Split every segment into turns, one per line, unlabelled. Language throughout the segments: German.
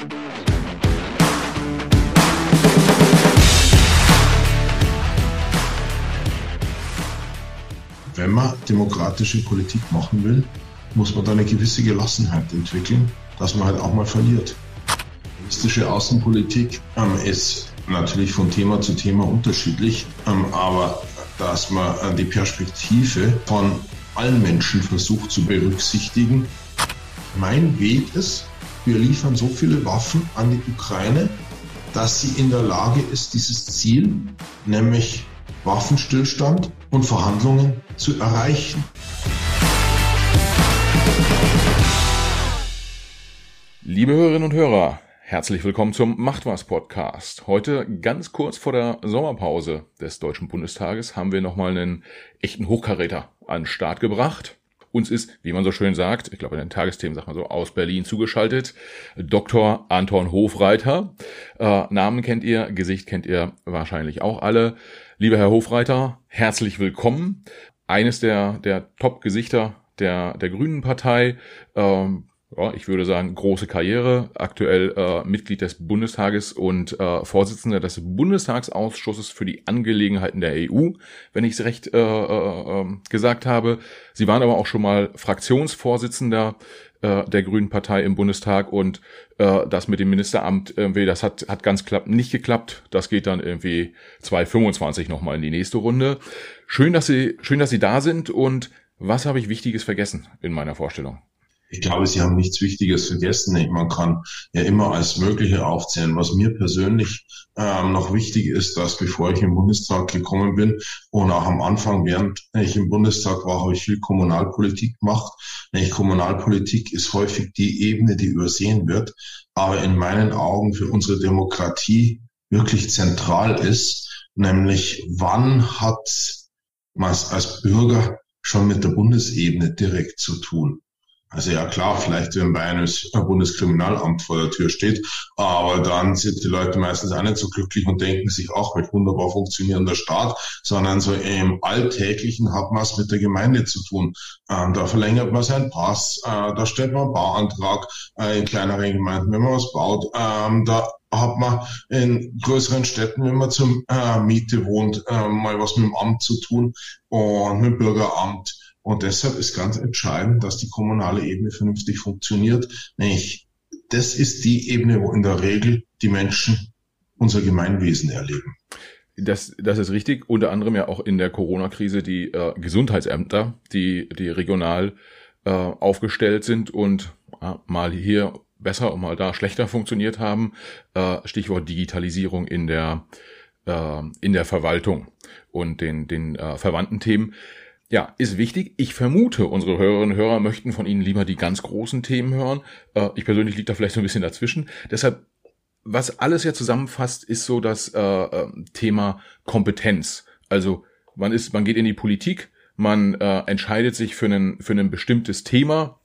Wenn man demokratische Politik machen will, muss man da eine gewisse Gelassenheit entwickeln, dass man halt auch mal verliert. Realistische Außenpolitik ähm, ist natürlich von Thema zu Thema unterschiedlich, ähm, aber dass man äh, die Perspektive von allen Menschen versucht zu berücksichtigen. Mein Weg ist, wir liefern so viele Waffen an die Ukraine, dass sie in der Lage ist, dieses Ziel, nämlich Waffenstillstand und Verhandlungen zu erreichen.
Liebe Hörerinnen und Hörer, herzlich willkommen zum Macht was Podcast. Heute ganz kurz vor der Sommerpause des Deutschen Bundestages haben wir nochmal einen echten Hochkaräter an den Start gebracht. Uns ist, wie man so schön sagt, ich glaube in den Tagesthemen sagt man so, aus Berlin zugeschaltet, Dr. Anton Hofreiter. Äh, Namen kennt ihr, Gesicht kennt ihr wahrscheinlich auch alle. Lieber Herr Hofreiter, herzlich willkommen. Eines der, der Top-Gesichter der, der Grünen Partei. Ähm, ja, ich würde sagen, große Karriere, aktuell äh, Mitglied des Bundestages und äh, Vorsitzender des Bundestagsausschusses für die Angelegenheiten der EU, wenn ich es recht äh, äh, ähm, gesagt habe. Sie waren aber auch schon mal Fraktionsvorsitzender äh, der Grünen Partei im Bundestag und äh, das mit dem Ministeramt irgendwie, das hat, hat ganz klapp, nicht geklappt. Das geht dann irgendwie 2025 nochmal in die nächste Runde. Schön, dass Sie, schön, dass Sie da sind und was habe ich Wichtiges vergessen in meiner Vorstellung?
Ich glaube, Sie haben nichts Wichtiges vergessen. Man kann ja immer als Mögliche aufzählen. Was mir persönlich ähm, noch wichtig ist, dass bevor ich im Bundestag gekommen bin und auch am Anfang, während ich im Bundestag war, habe ich viel Kommunalpolitik gemacht. Nämlich Kommunalpolitik ist häufig die Ebene, die übersehen wird, aber in meinen Augen für unsere Demokratie wirklich zentral ist, nämlich wann hat man als Bürger schon mit der Bundesebene direkt zu tun. Also ja klar, vielleicht wenn bei einem Bundeskriminalamt vor der Tür steht, aber dann sind die Leute meistens auch nicht so glücklich und denken sich auch mit wunderbar funktionierender Staat, sondern so im Alltäglichen hat man es mit der Gemeinde zu tun. Ähm, da verlängert man seinen Pass, äh, da stellt man einen Bauantrag äh, in kleineren Gemeinden, wenn man was baut, ähm, da hat man in größeren Städten, wenn man zum äh, Miete wohnt, äh, mal was mit dem Amt zu tun und mit dem Bürgeramt und deshalb ist ganz entscheidend, dass die kommunale Ebene vernünftig funktioniert. Nämlich, das ist die Ebene, wo in der Regel die Menschen unser Gemeinwesen erleben.
Das, das ist richtig. Unter anderem ja auch in der Corona-Krise die äh, Gesundheitsämter, die, die regional äh, aufgestellt sind und äh, mal hier besser und mal da schlechter funktioniert haben. Äh, Stichwort Digitalisierung in der, äh, in der Verwaltung und den, den äh, verwandten Themen. Ja, ist wichtig. Ich vermute, unsere Hörerinnen und Hörer möchten von Ihnen lieber die ganz großen Themen hören. Äh, ich persönlich liege da vielleicht so ein bisschen dazwischen. Deshalb, was alles ja zusammenfasst, ist so das äh, äh, Thema Kompetenz. Also man ist, man geht in die Politik, man äh, entscheidet sich für ein für ein bestimmtes Thema,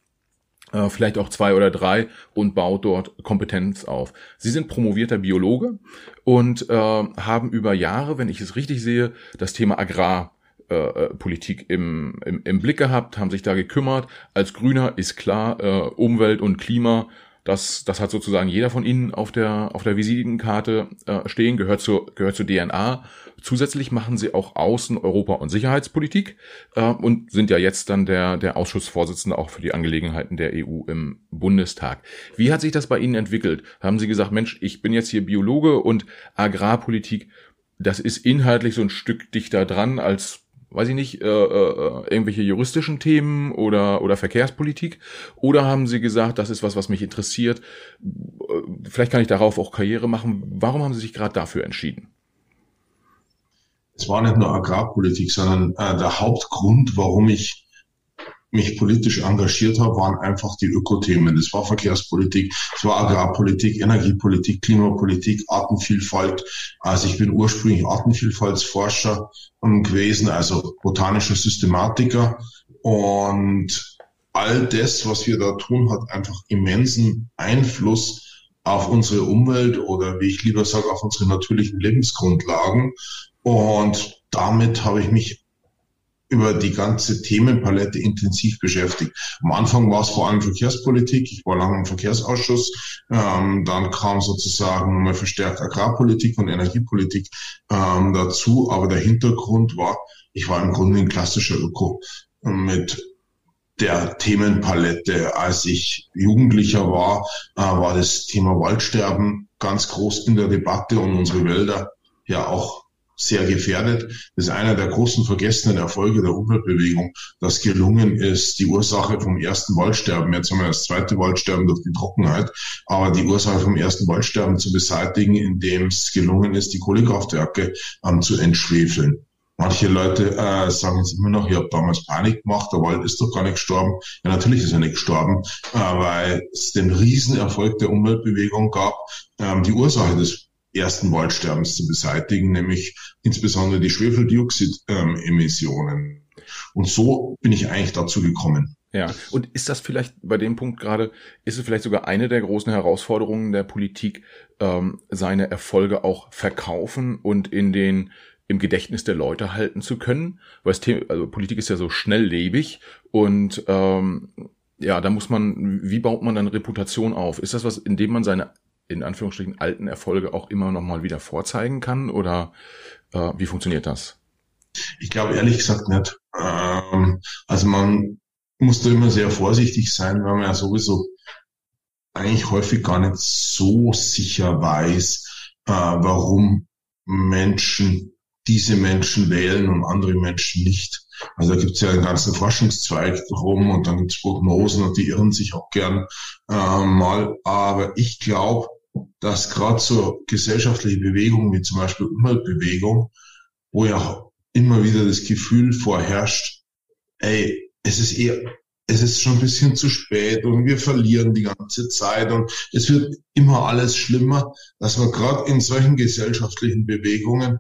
äh, vielleicht auch zwei oder drei und baut dort Kompetenz auf. Sie sind promovierter Biologe und äh, haben über Jahre, wenn ich es richtig sehe, das Thema Agrar äh, äh, Politik im, im, im Blick gehabt, haben sich da gekümmert. Als Grüner ist klar, äh, Umwelt und Klima, das, das hat sozusagen jeder von Ihnen auf der, auf der Visitenkarte äh, stehen, gehört zur, gehört zur DNA. Zusätzlich machen Sie auch Außen-, Europa- und Sicherheitspolitik äh, und sind ja jetzt dann der, der Ausschussvorsitzende auch für die Angelegenheiten der EU im Bundestag. Wie hat sich das bei Ihnen entwickelt? Haben Sie gesagt, Mensch, ich bin jetzt hier Biologe und Agrarpolitik, das ist inhaltlich so ein Stück dichter dran als weiß ich nicht, äh, äh, irgendwelche juristischen Themen oder, oder Verkehrspolitik? Oder haben Sie gesagt, das ist was, was mich interessiert, äh, vielleicht kann ich darauf auch Karriere machen. Warum haben Sie sich gerade dafür entschieden?
Es war nicht nur Agrarpolitik, sondern äh, der Hauptgrund, warum ich mich politisch engagiert habe, waren einfach die Ökothemen. Das war Verkehrspolitik, es war Agrarpolitik, Energiepolitik, Klimapolitik, Artenvielfalt. Also ich bin ursprünglich Artenvielfaltsforscher gewesen, also botanischer Systematiker. Und all das, was wir da tun, hat einfach immensen Einfluss auf unsere Umwelt oder wie ich lieber sage, auf unsere natürlichen Lebensgrundlagen. Und damit habe ich mich über die ganze Themenpalette intensiv beschäftigt. Am Anfang war es vor allem Verkehrspolitik. Ich war lange im Verkehrsausschuss. Ähm, dann kam sozusagen mal verstärkt Agrarpolitik und Energiepolitik ähm, dazu. Aber der Hintergrund war, ich war im Grunde ein klassischer Öko mit der Themenpalette. Als ich Jugendlicher war, äh, war das Thema Waldsterben ganz groß in der Debatte und unsere Wälder ja auch sehr gefährdet. Das ist einer der großen vergessenen Erfolge der Umweltbewegung, dass gelungen ist, die Ursache vom ersten Waldsterben, jetzt haben wir das zweite Waldsterben durch die Trockenheit, aber die Ursache vom ersten Waldsterben zu beseitigen, indem es gelungen ist, die Kohlekraftwerke ähm, zu entschwefeln. Manche Leute äh, sagen jetzt immer noch, ich habe damals Panik gemacht, der Wald ist doch gar nicht gestorben. Ja, natürlich ist er nicht gestorben, äh, weil es den Riesenerfolg der Umweltbewegung gab, ähm, die Ursache des ersten Waldsterbens zu beseitigen, nämlich insbesondere die Schwefeldioxidemissionen. Und so bin ich eigentlich dazu gekommen.
Ja, und ist das vielleicht bei dem Punkt gerade, ist es vielleicht sogar eine der großen Herausforderungen der Politik, ähm, seine Erfolge auch verkaufen und in den im Gedächtnis der Leute halten zu können? Weil Thema, also Politik ist ja so schnelllebig und ähm, ja, da muss man, wie baut man dann Reputation auf? Ist das was, indem man seine in Anführungsstrichen alten Erfolge auch immer noch mal wieder vorzeigen kann oder äh, wie funktioniert das?
Ich glaube ehrlich gesagt nicht. Ähm, also man muss da immer sehr vorsichtig sein, weil man ja sowieso eigentlich häufig gar nicht so sicher weiß, äh, warum Menschen diese Menschen wählen und andere Menschen nicht. Also da gibt es ja einen ganzen Forschungszweig drum und dann gibt es Prognosen und die irren sich auch gern äh, mal. Aber ich glaube, dass gerade so gesellschaftliche Bewegungen wie zum Beispiel Umweltbewegung, wo ja immer wieder das Gefühl vorherrscht, ey, es ist eher, es ist schon ein bisschen zu spät und wir verlieren die ganze Zeit und es wird immer alles schlimmer, dass man gerade in solchen gesellschaftlichen Bewegungen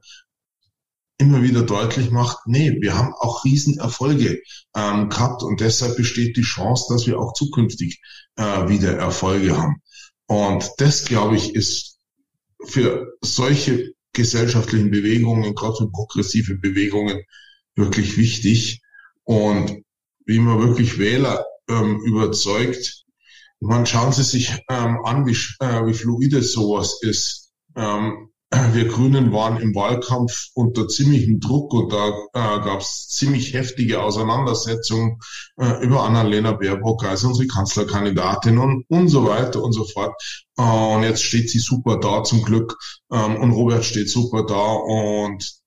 immer wieder deutlich macht, nee, wir haben auch Riesenerfolge ähm, gehabt und deshalb besteht die Chance, dass wir auch zukünftig äh, wieder Erfolge haben. Und das, glaube ich, ist für solche gesellschaftlichen Bewegungen, gerade für progressive Bewegungen, wirklich wichtig. Und wie man wirklich Wähler ähm, überzeugt, man schauen Sie sich ähm, an, wie, äh, wie fluide sowas ist. Ähm, wir Grünen waren im Wahlkampf unter ziemlichem Druck und da äh, gab es ziemlich heftige Auseinandersetzungen äh, über Annalena Baerbock als unsere Kanzlerkandidatin und, und so weiter und so fort. Äh, und jetzt steht sie super da zum Glück ähm, und Robert steht super da und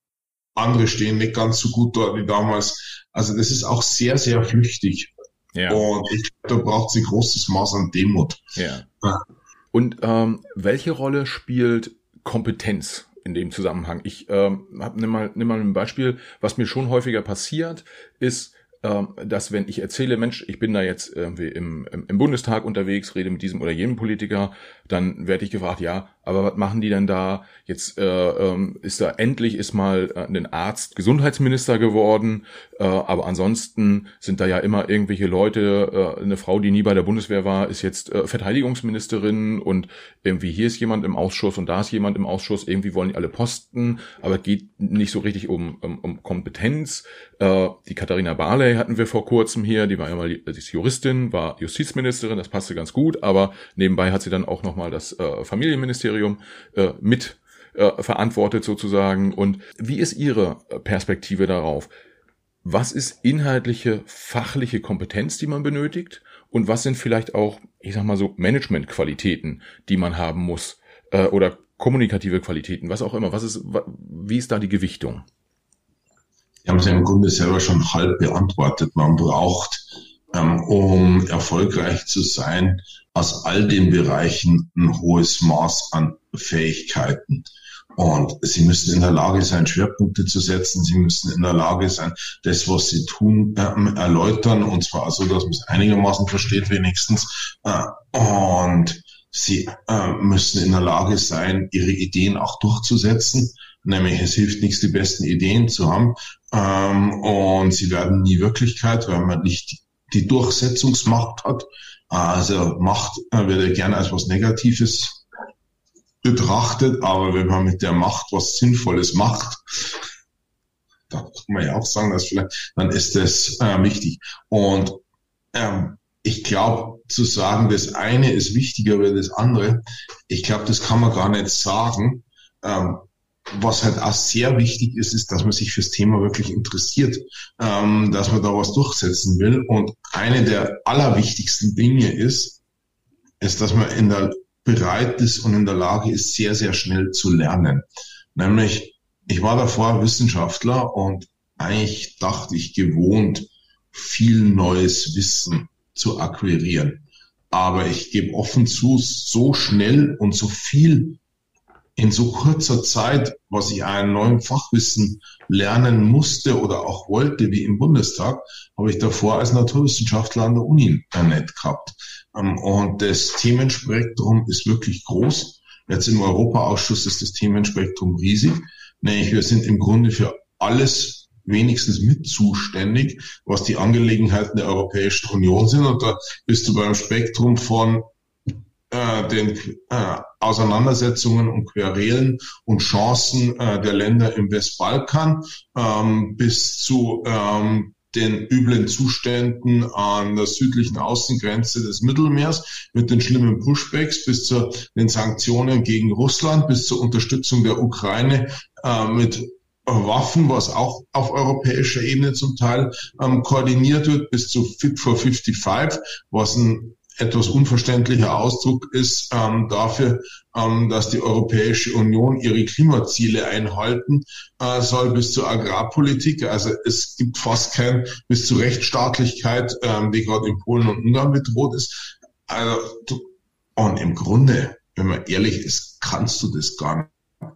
andere stehen nicht ganz so gut dort wie damals. Also das ist auch sehr, sehr flüchtig. Ja. Und ich, da braucht sie großes Maß an Demut.
Ja. ja. Und ähm, welche Rolle spielt Kompetenz in dem Zusammenhang. Ich ähm, hab, nimm, mal, nimm mal ein Beispiel, was mir schon häufiger passiert, ist, ähm, dass wenn ich erzähle, Mensch, ich bin da jetzt irgendwie im, im, im Bundestag unterwegs, rede mit diesem oder jenem Politiker, dann werde ich gefragt, ja, aber was machen die denn da? Jetzt äh, ähm, ist da endlich ist mal äh, ein Arzt Gesundheitsminister geworden, äh, aber ansonsten sind da ja immer irgendwelche Leute, äh, eine Frau, die nie bei der Bundeswehr war, ist jetzt äh, Verteidigungsministerin. Und irgendwie hier ist jemand im Ausschuss und da ist jemand im Ausschuss, irgendwie wollen die alle Posten, aber geht nicht so richtig um, um, um Kompetenz. Äh, die Katharina Barley hatten wir vor kurzem hier, die war ja mal die, die ist Juristin, war Justizministerin, das passte ganz gut, aber nebenbei hat sie dann auch nochmal das äh, Familienministerium Ministerium äh, mit äh, verantwortet sozusagen. Und wie ist Ihre Perspektive darauf? Was ist inhaltliche, fachliche Kompetenz, die man benötigt? Und was sind vielleicht auch, ich sag mal so, Managementqualitäten, die man haben muss? Äh, oder kommunikative Qualitäten, was auch immer. Was ist, wie ist da die Gewichtung?
Sie haben es im Grunde selber schon halb beantwortet. Man braucht, um erfolgreich zu sein, aus all den Bereichen ein hohes Maß an Fähigkeiten. Und sie müssen in der Lage sein, Schwerpunkte zu setzen. Sie müssen in der Lage sein, das, was sie tun, äh, erläutern. Und zwar so, dass man es einigermaßen versteht, wenigstens. Äh, und sie äh, müssen in der Lage sein, ihre Ideen auch durchzusetzen. Nämlich, es hilft nichts, die besten Ideen zu haben. Ähm, und sie werden nie Wirklichkeit, weil man nicht die Durchsetzungsmacht hat. Also Macht äh, wird ja gerne als was Negatives betrachtet, aber wenn man mit der Macht was Sinnvolles macht, da kann man ja auch sagen, dass vielleicht, dann ist das äh, wichtig. Und ähm, ich glaube, zu sagen, das eine ist wichtiger als das andere, ich glaube, das kann man gar nicht sagen. Ähm, was halt auch sehr wichtig ist, ist, dass man sich fürs Thema wirklich interessiert, ähm, dass man da was durchsetzen will. Und eine der allerwichtigsten Dinge ist, ist, dass man in der bereit ist und in der Lage ist, sehr, sehr schnell zu lernen. Nämlich, ich war davor Wissenschaftler und eigentlich dachte ich gewohnt, viel neues Wissen zu akquirieren. Aber ich gebe offen zu, so schnell und so viel in so kurzer Zeit, was ich an neuem Fachwissen lernen musste oder auch wollte, wie im Bundestag, habe ich davor als Naturwissenschaftler an der Uni nicht gehabt. Ähm, und das Themenspektrum ist wirklich groß. Jetzt im Europaausschuss ist das Themenspektrum riesig. Nämlich wir sind im Grunde für alles wenigstens mit zuständig, was die Angelegenheiten der Europäischen Union sind. Und da bist du beim Spektrum von äh, den äh, Auseinandersetzungen und Querelen und Chancen äh, der Länder im Westbalkan ähm, bis zu ähm, den üblen Zuständen an der südlichen Außengrenze des Mittelmeers mit den schlimmen Pushbacks bis zu den Sanktionen gegen Russland, bis zur Unterstützung der Ukraine äh, mit Waffen, was auch auf europäischer Ebene zum Teil ähm, koordiniert wird, bis zu Fit for 55, was ein etwas unverständlicher Ausdruck ist ähm, dafür, ähm, dass die Europäische Union ihre Klimaziele einhalten äh, soll bis zur Agrarpolitik. Also es gibt fast kein bis zur Rechtsstaatlichkeit, ähm, die gerade in Polen und Ungarn bedroht ist. Also, und im Grunde, wenn man ehrlich ist, kannst du das gar nicht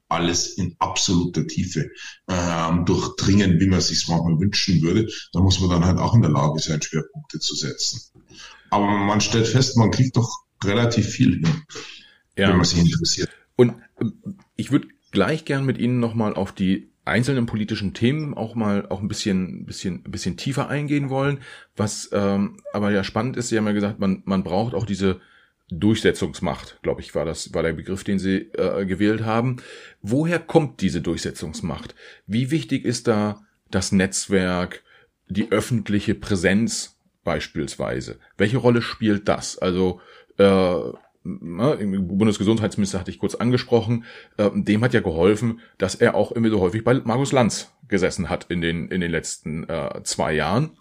alles in absoluter Tiefe ähm, durchdringen, wie man sich manchmal wünschen würde. Da muss man dann halt auch in der Lage sein, Schwerpunkte zu setzen. Aber man stellt fest, man kriegt doch relativ viel hin, ja. wenn man sich interessiert.
Und äh, ich würde gleich gern mit Ihnen nochmal auf die einzelnen politischen Themen auch mal auch ein bisschen, bisschen, bisschen tiefer eingehen wollen. Was ähm, aber ja spannend ist, Sie haben ja gesagt, man, man braucht auch diese Durchsetzungsmacht, glaube ich, war das, war der Begriff, den Sie äh, gewählt haben. Woher kommt diese Durchsetzungsmacht? Wie wichtig ist da das Netzwerk, die öffentliche Präsenz beispielsweise. Welche Rolle spielt das? Also äh, na, Bundesgesundheitsminister hatte ich kurz angesprochen, äh, dem hat ja geholfen, dass er auch immer so häufig bei Markus Lanz gesessen hat in den, in den letzten äh, zwei Jahren.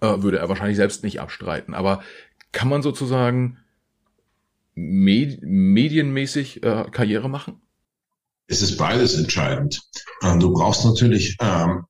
Äh, würde er wahrscheinlich selbst nicht abstreiten. Aber kann man sozusagen med medienmäßig äh, Karriere machen?
Es ist beides entscheidend. Äh, du brauchst natürlich ähm,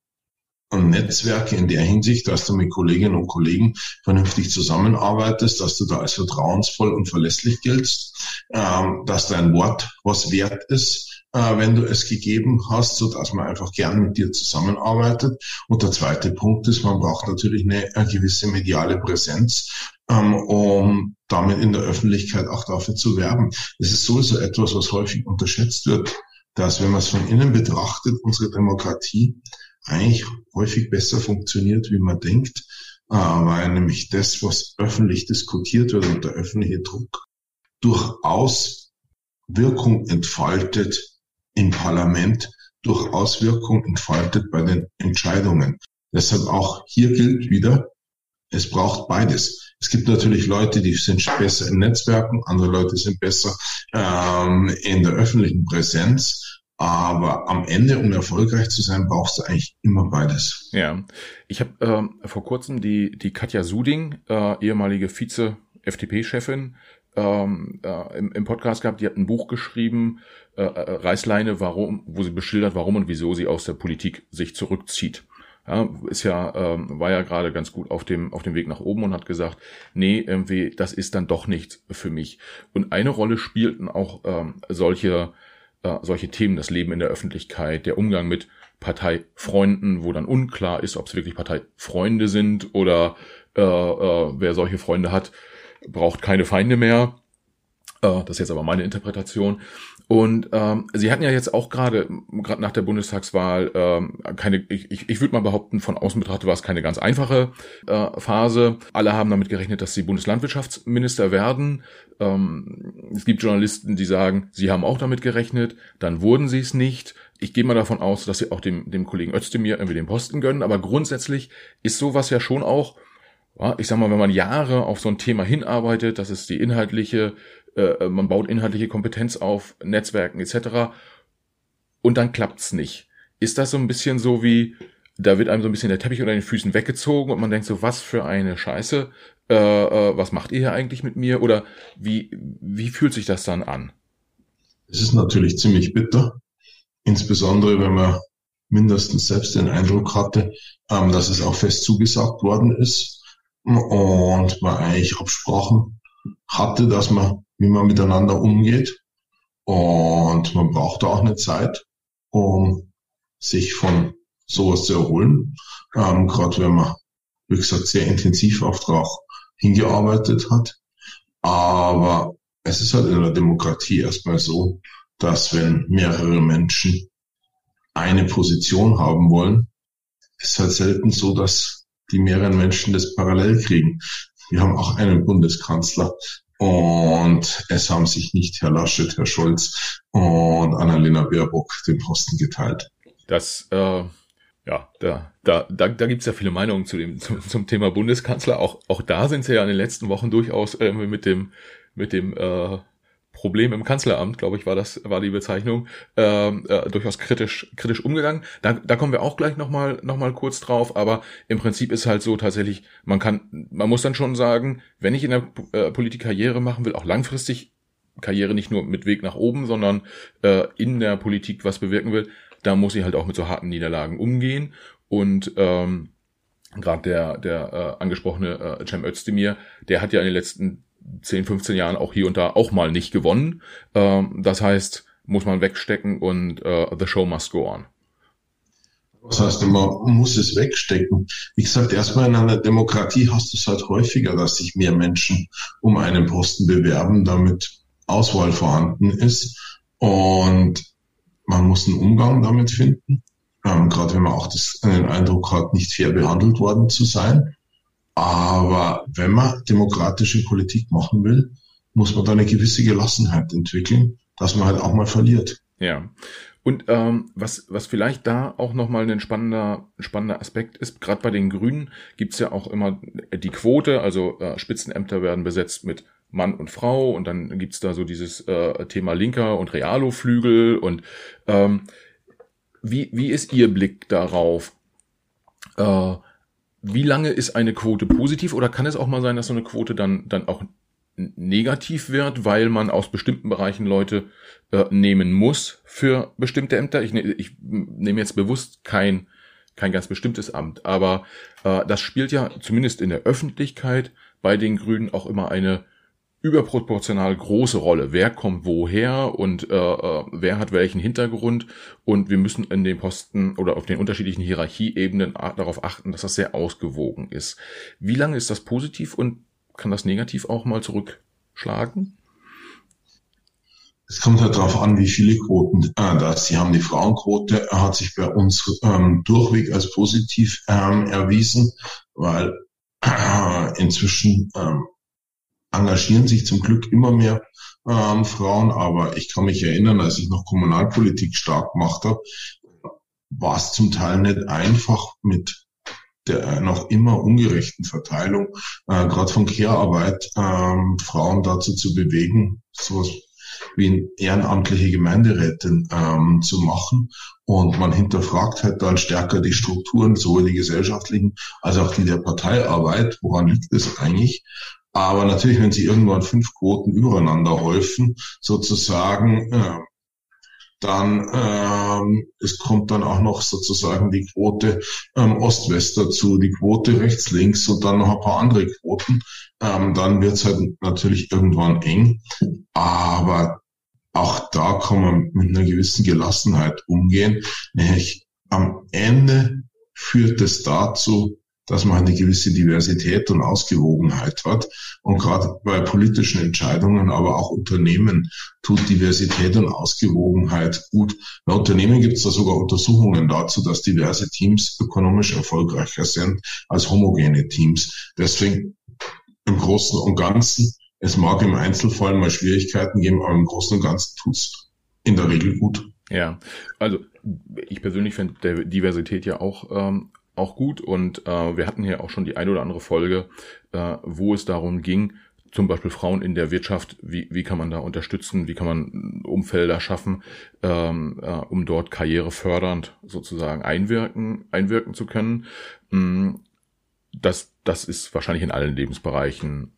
und Netzwerke in der Hinsicht, dass du mit Kolleginnen und Kollegen vernünftig zusammenarbeitest, dass du da als vertrauensvoll und verlässlich giltst, ähm, dass dein Wort was wert ist, äh, wenn du es gegeben hast, so dass man einfach gerne mit dir zusammenarbeitet. Und der zweite Punkt ist, man braucht natürlich eine, gewisse mediale Präsenz, ähm, um damit in der Öffentlichkeit auch dafür zu werben. Das ist sowieso etwas, was häufig unterschätzt wird, dass wenn man es von innen betrachtet, unsere Demokratie eigentlich häufig besser funktioniert, wie man denkt, äh, weil nämlich das, was öffentlich diskutiert wird und der öffentliche Druck durchaus Wirkung entfaltet im Parlament, durchaus Wirkung entfaltet bei den Entscheidungen. Deshalb auch hier gilt wieder, es braucht beides. Es gibt natürlich Leute, die sind besser in Netzwerken, andere Leute sind besser ähm, in der öffentlichen Präsenz. Aber am Ende, um erfolgreich zu sein, brauchst du eigentlich immer beides.
Ja, ich habe äh, vor kurzem die, die Katja Suding, äh, ehemalige Vize-FDP-Chefin, ähm, äh, im, im Podcast gehabt. Die hat ein Buch geschrieben, äh, äh, Reißleine, warum, wo sie beschildert, warum und wieso sie aus der Politik sich zurückzieht. Ja, ist ja, ähm, war ja gerade ganz gut auf dem, auf dem Weg nach oben und hat gesagt, nee, irgendwie, das ist dann doch nicht für mich. Und eine Rolle spielten auch ähm, solche äh, solche Themen, das Leben in der Öffentlichkeit, der Umgang mit Parteifreunden, wo dann unklar ist, ob es wirklich Parteifreunde sind oder äh, äh, wer solche Freunde hat, braucht keine Feinde mehr. Äh, das ist jetzt aber meine Interpretation. Und ähm, Sie hatten ja jetzt auch gerade, gerade nach der Bundestagswahl, ähm, keine, ich, ich, ich würde mal behaupten, von außen betrachtet war es keine ganz einfache äh, Phase. Alle haben damit gerechnet, dass Sie Bundeslandwirtschaftsminister werden. Ähm, es gibt Journalisten, die sagen, sie haben auch damit gerechnet, dann wurden sie es nicht. Ich gehe mal davon aus, dass sie auch dem, dem Kollegen Özdemir irgendwie den Posten gönnen, aber grundsätzlich ist sowas ja schon auch, ich sag mal, wenn man Jahre auf so ein Thema hinarbeitet, das ist die inhaltliche äh, man baut inhaltliche Kompetenz auf, Netzwerken etc. Und dann klappt's nicht. Ist das so ein bisschen so wie, da wird einem so ein bisschen der Teppich unter den Füßen weggezogen und man denkt so, was für eine Scheiße, äh, äh, was macht ihr hier eigentlich mit mir? Oder wie, wie fühlt sich das dann an?
Es ist natürlich ziemlich bitter, insbesondere wenn man mindestens selbst den Eindruck hatte, ähm, dass es auch fest zugesagt worden ist und man eigentlich Absprachen hatte, dass man wie man miteinander umgeht. Und man braucht auch eine Zeit, um sich von sowas zu erholen. Ähm, Gerade wenn man, wie gesagt, sehr intensiv auf drauf hingearbeitet hat. Aber es ist halt in der Demokratie erstmal so, dass wenn mehrere Menschen eine Position haben wollen, ist halt selten so, dass die mehreren Menschen das parallel kriegen. Wir haben auch einen Bundeskanzler, und es haben sich nicht Herr Laschet, Herr Scholz und Annalena Baerbock den Posten geteilt.
Das, äh, ja, da, da, da, da gibt ja viele Meinungen zu dem, zum, zum Thema Bundeskanzler. Auch, auch da sind sie ja in den letzten Wochen durchaus äh, mit dem, mit dem äh, Problem im Kanzleramt, glaube ich, war das, war die Bezeichnung, äh, äh, durchaus kritisch, kritisch umgegangen. Da, da kommen wir auch gleich nochmal, noch mal kurz drauf, aber im Prinzip ist halt so tatsächlich, man kann, man muss dann schon sagen, wenn ich in der äh, Politik Karriere machen will, auch langfristig Karriere nicht nur mit Weg nach oben, sondern äh, in der Politik was bewirken will, da muss ich halt auch mit so harten Niederlagen umgehen. Und ähm, gerade der, der äh, angesprochene äh, Cem Özdemir, der hat ja in den letzten 10, 15 Jahren auch hier und da auch mal nicht gewonnen. Ähm, das heißt, muss man wegstecken und äh, the show must go on.
Das heißt, man muss es wegstecken. Wie gesagt, erstmal in einer Demokratie hast du es halt häufiger, dass sich mehr Menschen um einen Posten bewerben, damit Auswahl vorhanden ist. Und man muss einen Umgang damit finden. Ähm, gerade wenn man auch das, den Eindruck hat, nicht fair behandelt worden zu sein. Aber wenn man demokratische Politik machen will, muss man da eine gewisse Gelassenheit entwickeln, dass man halt auch mal verliert.
Ja. Und ähm, was, was vielleicht da auch nochmal ein spannender, spannender Aspekt ist, gerade bei den Grünen gibt's ja auch immer die Quote, also äh, Spitzenämter werden besetzt mit Mann und Frau und dann gibt's da so dieses äh, Thema Linker und Realo-Flügel und ähm, wie, wie ist Ihr Blick darauf? Äh, wie lange ist eine Quote positiv oder kann es auch mal sein, dass so eine Quote dann, dann auch negativ wird, weil man aus bestimmten Bereichen Leute äh, nehmen muss für bestimmte Ämter? Ich, ne, ich nehme jetzt bewusst kein, kein ganz bestimmtes Amt, aber äh, das spielt ja zumindest in der Öffentlichkeit bei den Grünen auch immer eine überproportional große Rolle. Wer kommt woher und äh, äh, wer hat welchen Hintergrund und wir müssen in den Posten oder auf den unterschiedlichen Hierarchieebenen darauf achten, dass das sehr ausgewogen ist. Wie lange ist das positiv und kann das negativ auch mal zurückschlagen?
Es kommt halt darauf an, wie viele Quoten äh, das. Sie haben die Frauenquote, hat sich bei uns ähm, durchweg als positiv ähm, erwiesen, weil äh, inzwischen ähm, engagieren sich zum Glück immer mehr ähm, Frauen, aber ich kann mich erinnern, als ich noch Kommunalpolitik stark gemacht habe, war es zum Teil nicht einfach mit der noch immer ungerechten Verteilung, äh, gerade von Care-Arbeit, ähm, Frauen dazu zu bewegen, sowas wie eine ehrenamtliche Gemeinderätin ähm, zu machen. Und man hinterfragt halt dann stärker die Strukturen, sowohl die gesellschaftlichen als auch die der Parteiarbeit. Woran liegt es eigentlich? Aber natürlich, wenn sie irgendwann fünf Quoten übereinander häufen, sozusagen, äh, dann ähm, es kommt dann auch noch sozusagen die Quote ähm, Ost-West dazu, die Quote rechts-links und dann noch ein paar andere Quoten. Ähm, dann wird es halt natürlich irgendwann eng. Aber auch da kann man mit einer gewissen Gelassenheit umgehen. Nämlich am Ende führt es dazu, dass man eine gewisse Diversität und Ausgewogenheit hat. Und gerade bei politischen Entscheidungen, aber auch Unternehmen tut Diversität und Ausgewogenheit gut. Bei Unternehmen gibt es da sogar Untersuchungen dazu, dass diverse Teams ökonomisch erfolgreicher sind als homogene Teams. Deswegen im Großen und Ganzen, es mag im Einzelfall mal Schwierigkeiten geben, aber im Großen und Ganzen tut's in der Regel gut.
Ja, also ich persönlich finde Diversität ja auch ähm, auch gut und äh, wir hatten hier auch schon die ein oder andere Folge, äh, wo es darum ging, zum Beispiel Frauen in der Wirtschaft, wie, wie kann man da unterstützen, wie kann man Umfelder schaffen, ähm, äh, um dort karrierefördernd sozusagen einwirken, einwirken zu können. Mm, das, das ist wahrscheinlich in allen Lebensbereichen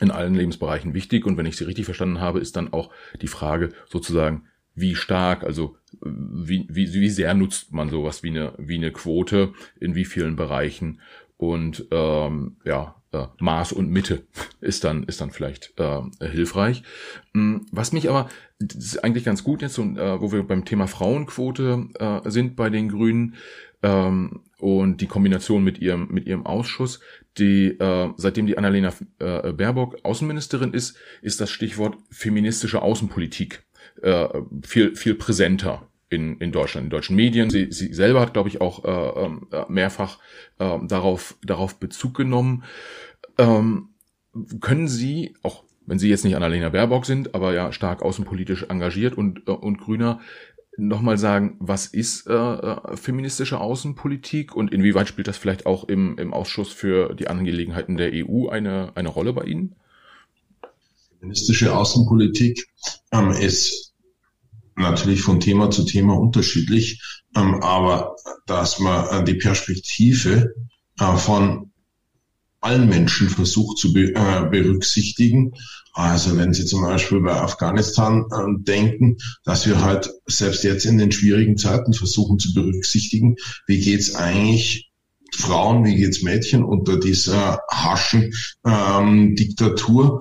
in allen Lebensbereichen wichtig und wenn ich sie richtig verstanden habe, ist dann auch die Frage sozusagen, wie stark, also wie, wie, wie sehr nutzt man sowas wie eine, wie eine Quote, in wie vielen Bereichen und ähm, ja, äh, Maß und Mitte ist dann, ist dann vielleicht äh, hilfreich. Hm, was mich aber, das ist eigentlich ganz gut jetzt, äh, wo wir beim Thema Frauenquote äh, sind bei den Grünen, ähm, und die Kombination mit ihrem mit ihrem Ausschuss, die äh, seitdem die Annalena äh, Baerbock Außenministerin ist, ist das Stichwort feministische Außenpolitik äh, viel, viel präsenter in, in Deutschland, in deutschen Medien. Sie, sie selber hat, glaube ich, auch äh, ähm, äh, mehrfach äh, darauf, darauf Bezug genommen. Ähm, können Sie, auch wenn Sie jetzt nicht Annalena Baerbock sind, aber ja stark außenpolitisch engagiert und, äh, und Grüner, nochmal sagen, was ist äh, äh, feministische Außenpolitik und inwieweit spielt das vielleicht auch im, im Ausschuss für die Angelegenheiten der EU eine, eine Rolle bei Ihnen?
Feministische Außenpolitik ähm, ist natürlich von Thema zu Thema unterschiedlich, ähm, aber dass man äh, die Perspektive äh, von allen Menschen versucht zu be äh, berücksichtigen. Also wenn Sie zum Beispiel bei Afghanistan äh, denken, dass wir halt selbst jetzt in den schwierigen Zeiten versuchen zu berücksichtigen, wie geht's eigentlich Frauen, wie geht's Mädchen unter dieser harschen ähm, Diktatur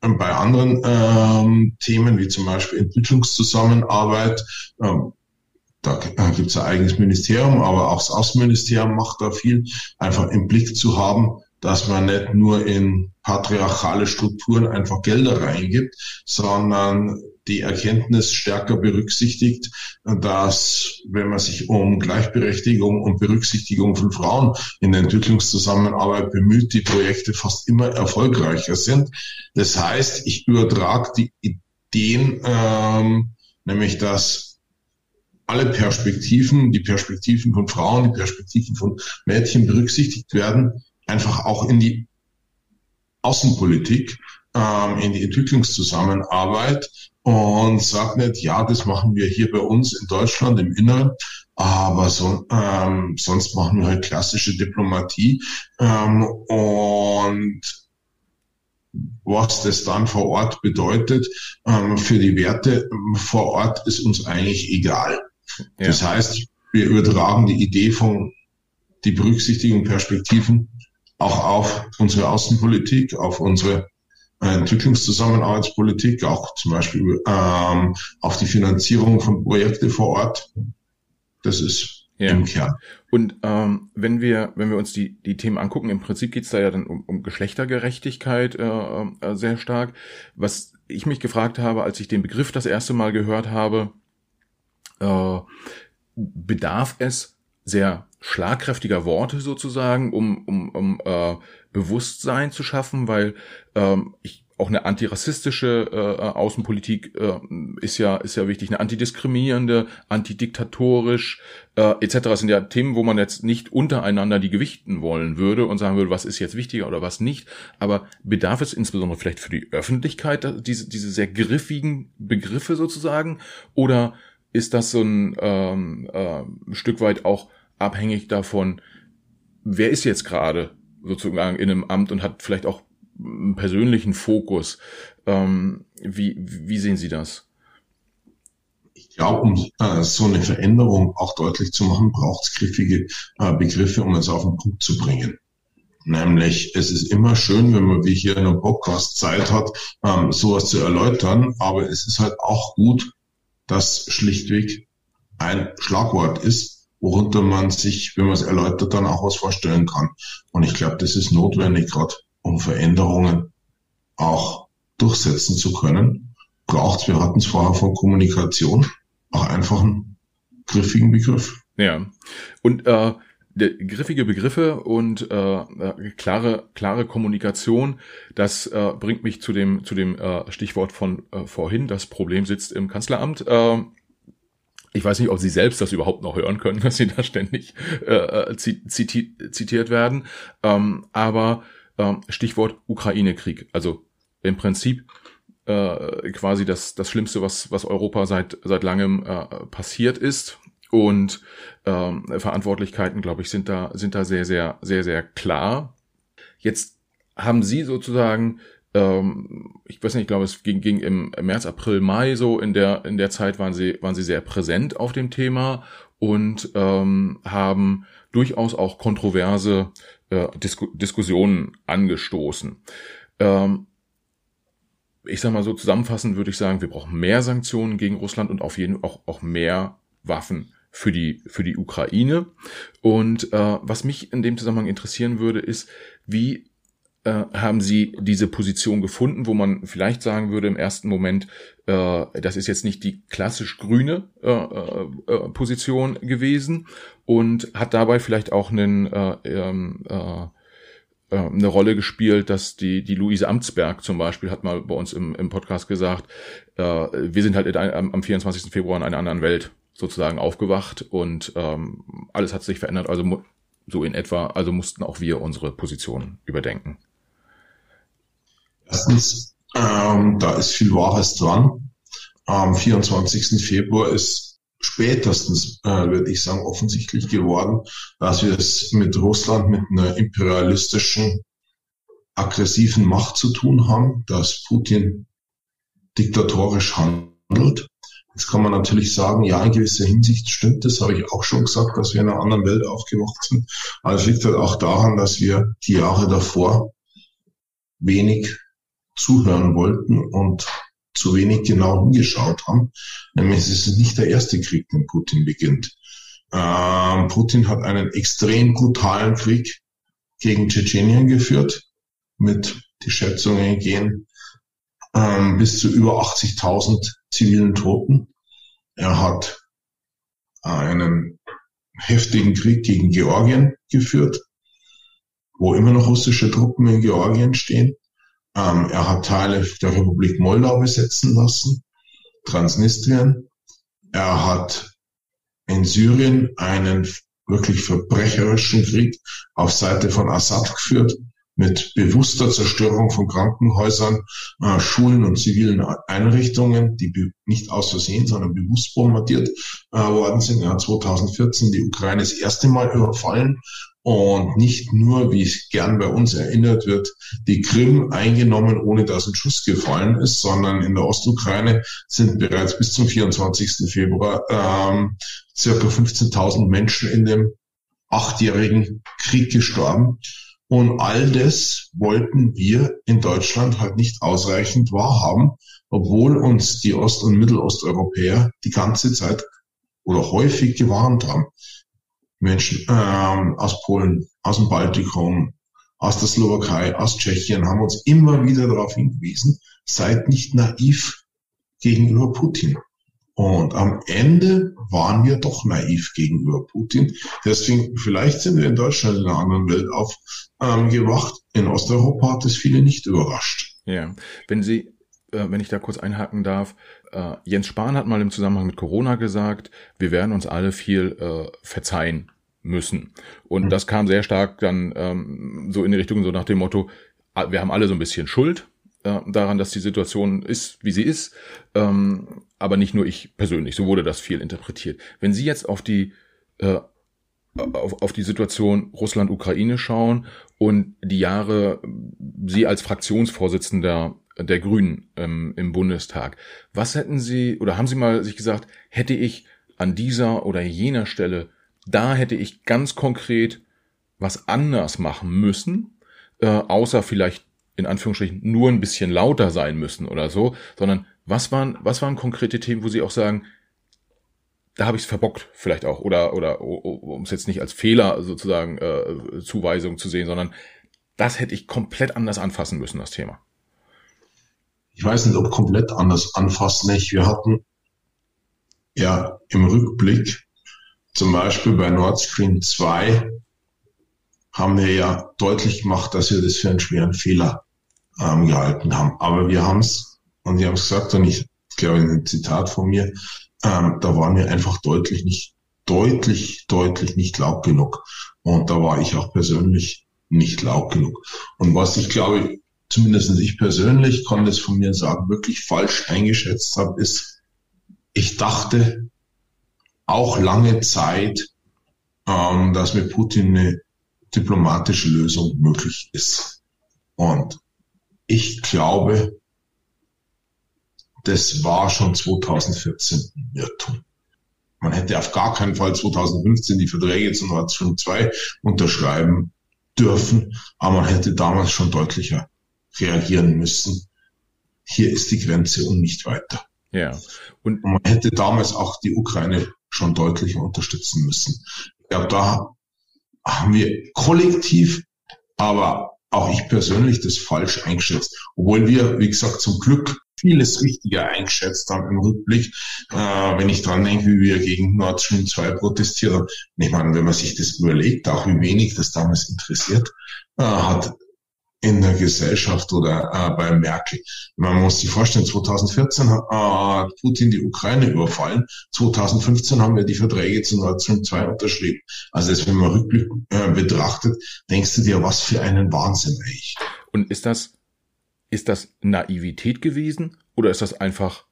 bei anderen ähm, Themen, wie zum Beispiel Entwicklungszusammenarbeit, ähm, da gibt es ein eigenes Ministerium, aber auch das Außenministerium macht da viel, einfach im Blick zu haben, dass man nicht nur in patriarchale Strukturen einfach Gelder reingibt, sondern die Erkenntnis stärker berücksichtigt, dass wenn man sich um Gleichberechtigung und Berücksichtigung von Frauen in der Entwicklungszusammenarbeit bemüht, die Projekte fast immer erfolgreicher sind. Das heißt, ich übertrage die Ideen, ähm, nämlich dass alle Perspektiven, die Perspektiven von Frauen, die Perspektiven von Mädchen berücksichtigt werden, einfach auch in die Außenpolitik, ähm, in die Entwicklungszusammenarbeit und sagt nicht, ja, das machen wir hier bei uns in Deutschland im Inneren, aber so, ähm, sonst machen wir halt klassische Diplomatie ähm, und was das dann vor Ort bedeutet ähm, für die Werte vor Ort ist uns eigentlich egal. Ja. Das heißt, wir übertragen die Idee von die Berücksichtigung Perspektiven auch auf unsere Außenpolitik, auf unsere Entwicklungszusammenarbeitspolitik, auch zum Beispiel ähm, auf die Finanzierung von Projekten vor Ort. Das ist ja. im Kern.
Und ähm, wenn wir wenn wir uns die die Themen angucken, im Prinzip geht's da ja dann um, um Geschlechtergerechtigkeit äh, äh, sehr stark. Was ich mich gefragt habe, als ich den Begriff das erste Mal gehört habe, äh, bedarf es sehr schlagkräftiger Worte sozusagen, um, um, um äh, Bewusstsein zu schaffen, weil ähm, ich auch eine antirassistische äh, Außenpolitik äh, ist ja ist ja wichtig, eine antidiskriminierende, antidiktatorisch äh, etc. Das sind ja Themen, wo man jetzt nicht untereinander die gewichten wollen würde und sagen würde, was ist jetzt wichtiger oder was nicht. Aber bedarf es insbesondere vielleicht für die Öffentlichkeit diese diese sehr griffigen Begriffe sozusagen oder ist das so ein ähm, äh, Stück weit auch abhängig davon, wer ist jetzt gerade sozusagen in einem Amt und hat vielleicht auch einen persönlichen Fokus. Ähm, wie, wie sehen Sie das?
Ich glaube, um äh, so eine Veränderung auch deutlich zu machen, braucht es griffige äh, Begriffe, um es auf den Punkt zu bringen. Nämlich, es ist immer schön, wenn man wie hier in einem Podcast Zeit hat, ähm, sowas zu erläutern, aber es ist halt auch gut, dass schlichtweg ein Schlagwort ist, worunter man sich, wenn man es erläutert, dann auch was vorstellen kann. Und ich glaube, das ist notwendig, gerade um Veränderungen auch durchsetzen zu können. Braucht, wir hatten es vorher von Kommunikation, auch einfach einen griffigen Begriff.
Ja. Und äh, griffige Begriffe und äh, äh, klare klare Kommunikation, das äh, bringt mich zu dem zu dem äh, Stichwort von äh, vorhin. Das Problem sitzt im Kanzleramt. Äh, ich weiß nicht, ob Sie selbst das überhaupt noch hören können, dass Sie da ständig äh, äh ziti zitiert werden. Ähm, aber äh, Stichwort Ukraine-Krieg. Also im Prinzip äh, quasi das das Schlimmste, was was Europa seit seit langem äh, passiert ist und ähm, Verantwortlichkeiten, glaube ich, sind da, sind da sehr, sehr, sehr, sehr klar. Jetzt haben Sie sozusagen, ähm, ich weiß nicht, ich glaube, es ging, ging im März, April, Mai so, in der, in der Zeit waren Sie, waren Sie sehr präsent auf dem Thema und ähm, haben durchaus auch kontroverse äh, Disku Diskussionen angestoßen. Ähm, ich sag mal so zusammenfassend würde ich sagen, wir brauchen mehr Sanktionen gegen Russland und auf jeden Fall auch, auch mehr Waffen für die, für die Ukraine. Und äh, was mich in dem Zusammenhang interessieren würde, ist, wie haben Sie diese Position gefunden, wo man vielleicht sagen würde im ersten Moment, äh, das ist jetzt nicht die klassisch grüne äh, äh, äh Position gewesen und hat dabei vielleicht auch einen äh, ähm, äh, eine Rolle gespielt, dass die, die Luise Amtsberg zum Beispiel hat mal bei uns im, im Podcast gesagt, äh, wir sind halt am, am 24. Februar in einer anderen Welt sozusagen aufgewacht und ähm, alles hat sich verändert, also so in etwa, also mussten auch wir unsere Position überdenken.
Erstens, ähm, da ist viel Wahres dran. Am 24. Februar ist spätestens, äh, würde ich sagen, offensichtlich geworden, dass wir es mit Russland, mit einer imperialistischen, aggressiven Macht zu tun haben, dass Putin diktatorisch handelt. Jetzt kann man natürlich sagen, ja, in gewisser Hinsicht stimmt das, habe ich auch schon gesagt, dass wir in einer anderen Welt aufgewacht sind. Aber es liegt halt auch daran, dass wir die Jahre davor wenig zuhören wollten und zu wenig genau hingeschaut haben. Nämlich es ist nicht der erste Krieg, den Putin beginnt. Ähm, Putin hat einen extrem brutalen Krieg gegen Tschetschenien geführt. Mit die Schätzungen gehen ähm, bis zu über 80.000 zivilen Toten. Er hat einen heftigen Krieg gegen Georgien geführt, wo immer noch russische Truppen in Georgien stehen. Ähm, er hat Teile der Republik Moldau besetzen lassen, Transnistrien. Er hat in Syrien einen wirklich verbrecherischen Krieg auf Seite von Assad geführt, mit bewusster Zerstörung von Krankenhäusern, äh, Schulen und zivilen Einrichtungen, die nicht aus Versehen, sondern bewusst bombardiert äh, worden sind. Hat 2014 die Ukraine das erste Mal überfallen und nicht nur, wie es gern bei uns erinnert wird, die Krim eingenommen, ohne dass ein Schuss gefallen ist, sondern in der Ostukraine sind bereits bis zum 24. Februar ähm, circa 15.000 Menschen in dem achtjährigen Krieg gestorben. Und all das wollten wir in Deutschland halt nicht ausreichend wahrhaben, obwohl uns die Ost- und Mittelosteuropäer die ganze Zeit oder häufig gewarnt haben. Menschen ähm, aus Polen, aus dem Baltikum, aus der Slowakei, aus Tschechien haben uns immer wieder darauf hingewiesen, seid nicht naiv gegenüber Putin. Und am Ende waren wir doch naiv gegenüber Putin. Deswegen, vielleicht sind wir in Deutschland in einer anderen Welt aufgewacht. Ähm, in Osteuropa hat es viele nicht überrascht.
Ja, wenn Sie, äh, wenn ich da kurz einhaken darf, äh, Jens Spahn hat mal im Zusammenhang mit Corona gesagt, wir werden uns alle viel äh, verzeihen müssen. Und mhm. das kam sehr stark dann ähm, so in die Richtung so nach dem Motto, wir haben alle so ein bisschen Schuld äh, daran, dass die Situation ist, wie sie ist. Ähm, aber nicht nur ich persönlich, so wurde das viel interpretiert. Wenn Sie jetzt auf die äh, auf, auf die Situation Russland-Ukraine schauen und die Jahre Sie als Fraktionsvorsitzender der Grünen ähm, im Bundestag, was hätten Sie oder haben Sie mal sich gesagt, hätte ich an dieser oder jener Stelle, da hätte ich ganz konkret was anders machen müssen, äh, außer vielleicht in Anführungsstrichen nur ein bisschen lauter sein müssen oder so, sondern was waren, was waren konkrete Themen, wo Sie auch sagen, da habe ich es verbockt vielleicht auch oder oder um es jetzt nicht als Fehler sozusagen äh, Zuweisung zu sehen, sondern das hätte ich komplett anders anfassen müssen, das Thema.
Ich weiß nicht, ob komplett anders anfassen. Nicht. Wir hatten ja im Rückblick zum Beispiel bei Nord Stream 2 haben wir ja deutlich gemacht, dass wir das für einen schweren Fehler ähm, gehalten haben. Aber wir haben es, und ich habe es gesagt, und ich glaube, ein Zitat von mir, ähm, da waren wir einfach deutlich nicht, deutlich, deutlich nicht laut genug. Und da war ich auch persönlich nicht laut genug. Und was ich glaube, zumindest ich persönlich kann das von mir sagen, wirklich falsch eingeschätzt habe, ist, ich dachte auch lange Zeit, ähm, dass mit Putin eine diplomatische Lösung möglich ist. Und ich glaube, das war schon 2014 ein Irrtum. Man hätte auf gar keinen Fall 2015 die Verträge zu Nord Stream 2 unterschreiben dürfen, aber man hätte damals schon deutlicher reagieren müssen. Hier ist die Grenze und nicht weiter.
Ja.
Und, und man hätte damals auch die Ukraine schon deutlicher unterstützen müssen. Ich glaube, da haben wir kollektiv, aber auch ich persönlich das falsch eingeschätzt. Obwohl wir, wie gesagt, zum Glück vieles richtiger eingeschätzt haben im Rückblick, äh, wenn ich dran denke, wie wir gegen Nord Stream 2 protestieren. Ich meine, wenn man sich das überlegt, auch wie wenig das damals interessiert äh, hat, in der Gesellschaft oder äh, bei Merkel. Man muss sich vorstellen, 2014 hat äh, Putin die Ukraine überfallen, 2015 haben wir die Verträge zu Nord Stream 2 unterschrieben. Also das, wenn man Rückblick äh, betrachtet, denkst du dir, was für einen Wahnsinn eigentlich.
Und ist das, ist das Naivität gewesen oder ist das einfach,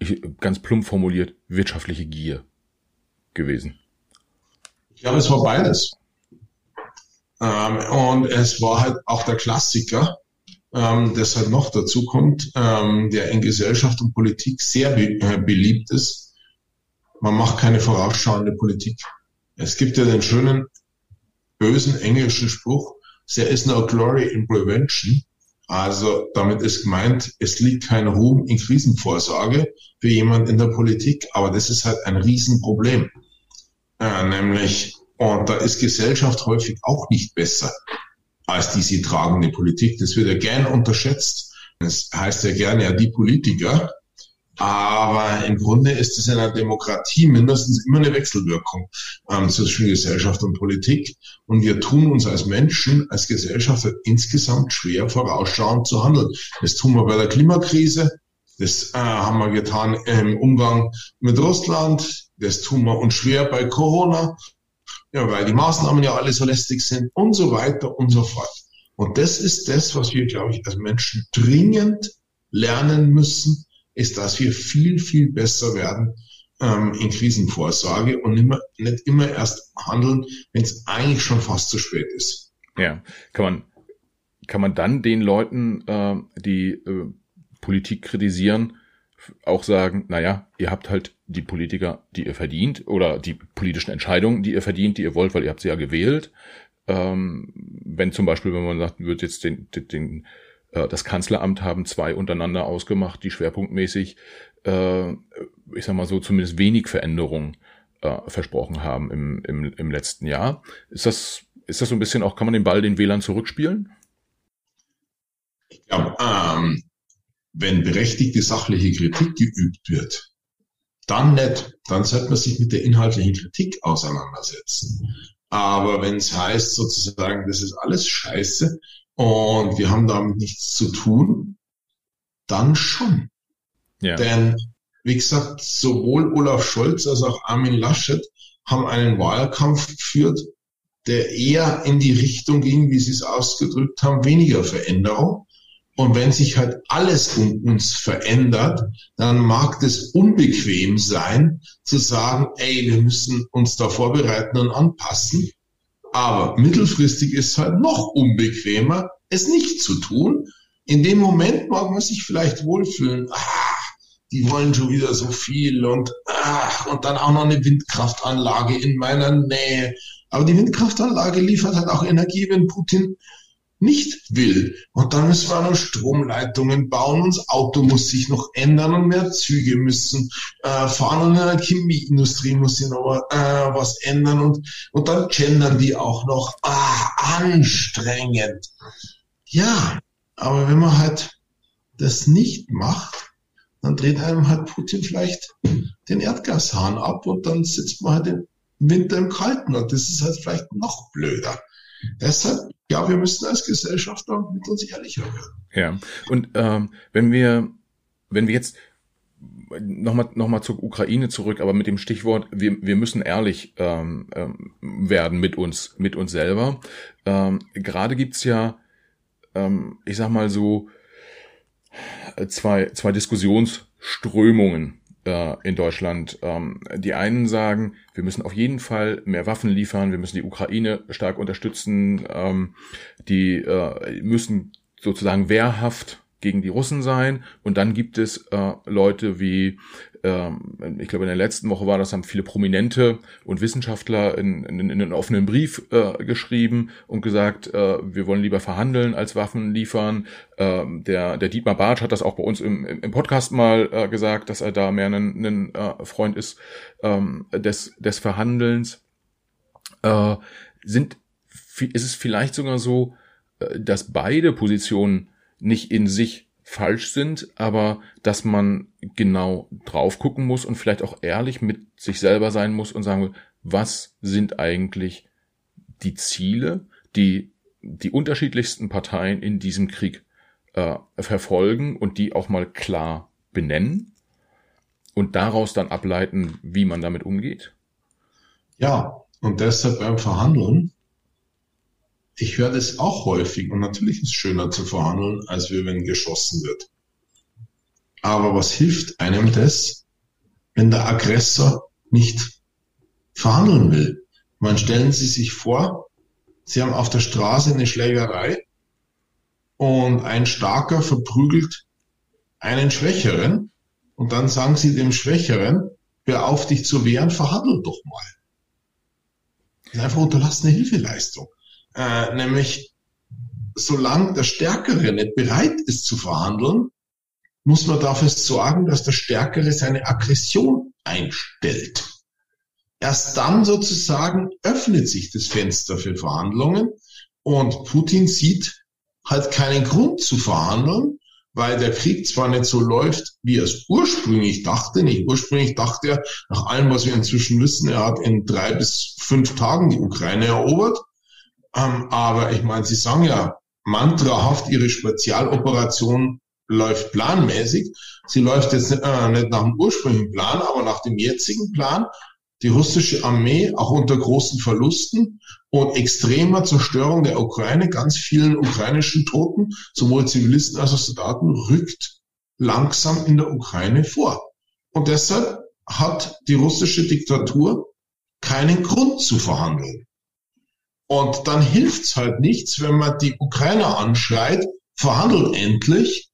ich, ganz plump formuliert, wirtschaftliche Gier gewesen?
Ich glaube, es war beides. Ähm, und es war halt auch der Klassiker, ähm, das halt noch dazu kommt, ähm, der in Gesellschaft und Politik sehr be äh, beliebt ist. Man macht keine vorausschauende Politik. Es gibt ja den schönen, bösen englischen Spruch, there is no glory in prevention. Also damit ist gemeint, es liegt kein Ruhm in Krisenvorsorge für jemand in der Politik, aber das ist halt ein Riesenproblem. Äh, nämlich und da ist Gesellschaft häufig auch nicht besser als diese tragende Politik. Das wird ja gern unterschätzt. Das heißt ja gerne ja die Politiker. Aber im Grunde ist es in einer Demokratie mindestens immer eine Wechselwirkung ähm, zwischen Gesellschaft und Politik. Und wir tun uns als Menschen, als Gesellschaft insgesamt schwer, vorausschauend zu handeln. Das tun wir bei der Klimakrise. Das äh, haben wir getan im Umgang mit Russland. Das tun wir uns schwer bei Corona ja, weil die Maßnahmen ja alle so lästig sind und so weiter und so fort. Und das ist das, was wir, glaube ich, als Menschen dringend lernen müssen, ist, dass wir viel, viel besser werden ähm, in Krisenvorsorge und immer, nicht immer erst handeln, wenn es eigentlich schon fast zu spät ist.
Ja, kann man, kann man dann den Leuten, äh, die äh, Politik kritisieren, auch sagen, naja, ihr habt halt die Politiker, die ihr verdient, oder die politischen Entscheidungen, die ihr verdient, die ihr wollt, weil ihr habt sie ja gewählt. Ähm, wenn zum Beispiel, wenn man sagt, wird jetzt den, den, den äh, das Kanzleramt haben zwei untereinander ausgemacht, die schwerpunktmäßig, äh, ich sag mal so, zumindest wenig Veränderungen äh, versprochen haben im, im, im letzten Jahr. Ist das, ist das so ein bisschen auch, kann man den Ball den Wählern zurückspielen?
Ich glaube, ähm, wenn berechtigte sachliche Kritik geübt wird, dann nicht. Dann sollte man sich mit der inhaltlichen Kritik auseinandersetzen. Aber wenn es heißt sozusagen, das ist alles scheiße und wir haben damit nichts zu tun, dann schon. Ja. Denn, wie gesagt, sowohl Olaf Scholz als auch Armin Laschet haben einen Wahlkampf geführt, der eher in die Richtung ging, wie sie es ausgedrückt haben, weniger Veränderung und wenn sich halt alles um uns verändert, dann mag es unbequem sein, zu sagen, ey, wir müssen uns da vorbereiten und anpassen. Aber mittelfristig ist es halt noch unbequemer, es nicht zu tun. In dem Moment mag man sich vielleicht wohlfühlen. Ah, die wollen schon wieder so viel und, ach, und dann auch noch eine Windkraftanlage in meiner Nähe. Aber die Windkraftanlage liefert halt auch Energie, wenn Putin nicht will. Und dann müssen wir noch Stromleitungen bauen und das Auto muss sich noch ändern und mehr Züge müssen äh, fahren und in der Chemieindustrie muss sich noch äh, was ändern und, und dann gendern die auch noch. Ah, anstrengend. Ja, aber wenn man halt das nicht macht, dann dreht einem halt Putin vielleicht den Erdgashahn ab und dann sitzt man halt im Winter im Kalten und das ist halt vielleicht noch blöder. Deshalb, ja, wir müssen als Gesellschaft auch mit uns ehrlicher werden.
Ja, und ähm, wenn wir, wenn wir jetzt nochmal noch mal zur Ukraine zurück, aber mit dem Stichwort, wir, wir müssen ehrlich ähm, ähm, werden mit uns, mit uns selber. Ähm, Gerade gibt's ja, ähm, ich sag mal so, zwei, zwei Diskussionsströmungen äh, in Deutschland. Ähm, die einen sagen, wir müssen auf jeden Fall mehr Waffen liefern, wir müssen die Ukraine stark unterstützen, ähm, die äh, müssen sozusagen wehrhaft gegen die Russen sein. Und dann gibt es äh, Leute wie, ich glaube in der letzten Woche war das, haben viele Prominente und Wissenschaftler in, in, in einen offenen Brief äh, geschrieben und gesagt, äh, wir wollen lieber verhandeln als Waffen liefern. Äh, der, der Dietmar Bartsch hat das auch bei uns im, im Podcast mal äh, gesagt, dass er da mehr ein, äh, Freund ist äh, des, des Verhandelns. Äh, sind, ist es vielleicht sogar so, dass beide Positionen nicht in sich falsch sind, aber dass man genau drauf gucken muss und vielleicht auch ehrlich mit sich selber sein muss und sagen, was sind eigentlich die Ziele, die die unterschiedlichsten Parteien in diesem Krieg äh, verfolgen und die auch mal klar benennen und daraus dann ableiten, wie man damit umgeht?
Ja, und deshalb beim Verhandeln ich höre das auch häufig und natürlich ist es schöner zu verhandeln, als wenn geschossen wird. Aber was hilft einem das, wenn der Aggressor nicht verhandeln will? Man stellen Sie sich vor, Sie haben auf der Straße eine Schlägerei und ein Starker verprügelt einen Schwächeren und dann sagen Sie dem Schwächeren, hör auf dich zu wehren, verhandel doch mal. Das ist einfach unterlassene Hilfeleistung. Äh, nämlich, solange der Stärkere nicht bereit ist zu verhandeln, muss man dafür sorgen, dass der Stärkere seine Aggression einstellt. Erst dann sozusagen öffnet sich das Fenster für Verhandlungen und Putin sieht halt keinen Grund zu verhandeln, weil der Krieg zwar nicht so läuft, wie er es ursprünglich dachte. Nicht ursprünglich dachte er, nach allem, was wir inzwischen wissen, er hat in drei bis fünf Tagen die Ukraine erobert. Ähm, aber ich meine, Sie sagen ja mantrahaft, Ihre Spezialoperation läuft planmäßig. Sie läuft jetzt äh, nicht nach dem ursprünglichen Plan, aber nach dem jetzigen Plan. Die russische Armee, auch unter großen Verlusten und extremer Zerstörung der Ukraine, ganz vielen ukrainischen Toten, sowohl Zivilisten als auch Soldaten, rückt langsam in der Ukraine vor. Und deshalb hat die russische Diktatur keinen Grund zu verhandeln. Und dann hilft's halt nichts, wenn man die Ukrainer anschreit, verhandelt endlich,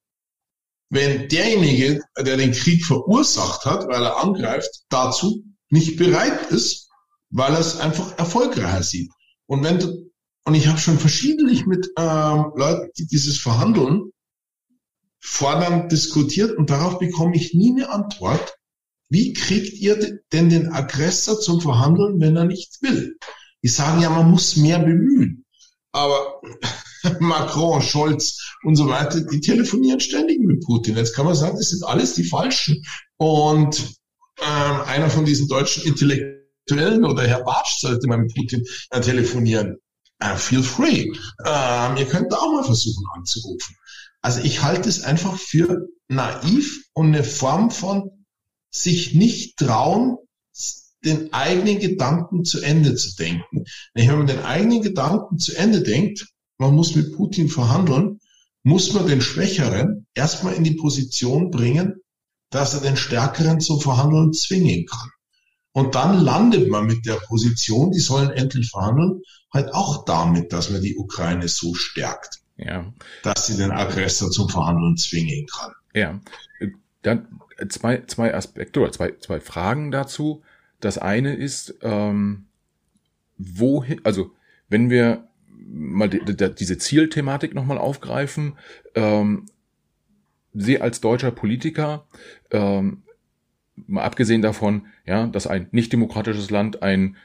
wenn derjenige, der den Krieg verursacht hat, weil er angreift, dazu nicht bereit ist, weil er es einfach erfolgreicher sieht. Und wenn du, und ich habe schon verschiedentlich mit ähm, Leuten, die dieses Verhandeln fordern, diskutiert und darauf bekomme ich nie eine Antwort. Wie kriegt ihr denn den Aggressor zum Verhandeln, wenn er nicht will? Die sagen ja, man muss mehr bemühen. Aber Macron, Scholz und so weiter, die telefonieren ständig mit Putin. Jetzt kann man sagen, das sind alles die Falschen. Und ähm, einer von diesen deutschen Intellektuellen oder Herr Bartsch sollte mal mit Putin äh, telefonieren. Uh, feel free. Ähm, ihr könnt auch mal versuchen anzurufen. Also ich halte es einfach für naiv und eine Form von sich nicht trauen, den eigenen Gedanken zu Ende zu denken. Wenn man den eigenen Gedanken zu Ende denkt, man muss mit Putin verhandeln, muss man den Schwächeren erstmal in die Position bringen, dass er den Stärkeren zum Verhandeln zwingen kann. Und dann landet man mit der Position, die sollen endlich verhandeln, halt auch damit, dass man die Ukraine so stärkt, ja. dass sie den Aggressor zum Verhandeln zwingen kann.
Ja, dann zwei, zwei Aspekte oder zwei, zwei Fragen dazu. Das eine ist, ähm, wohin, also wenn wir, mal die, die, diese Zielthematik nochmal aufgreifen. Ähm, Sie als deutscher Politiker, ähm, mal abgesehen davon, ja, dass ein nicht demokratisches Land ein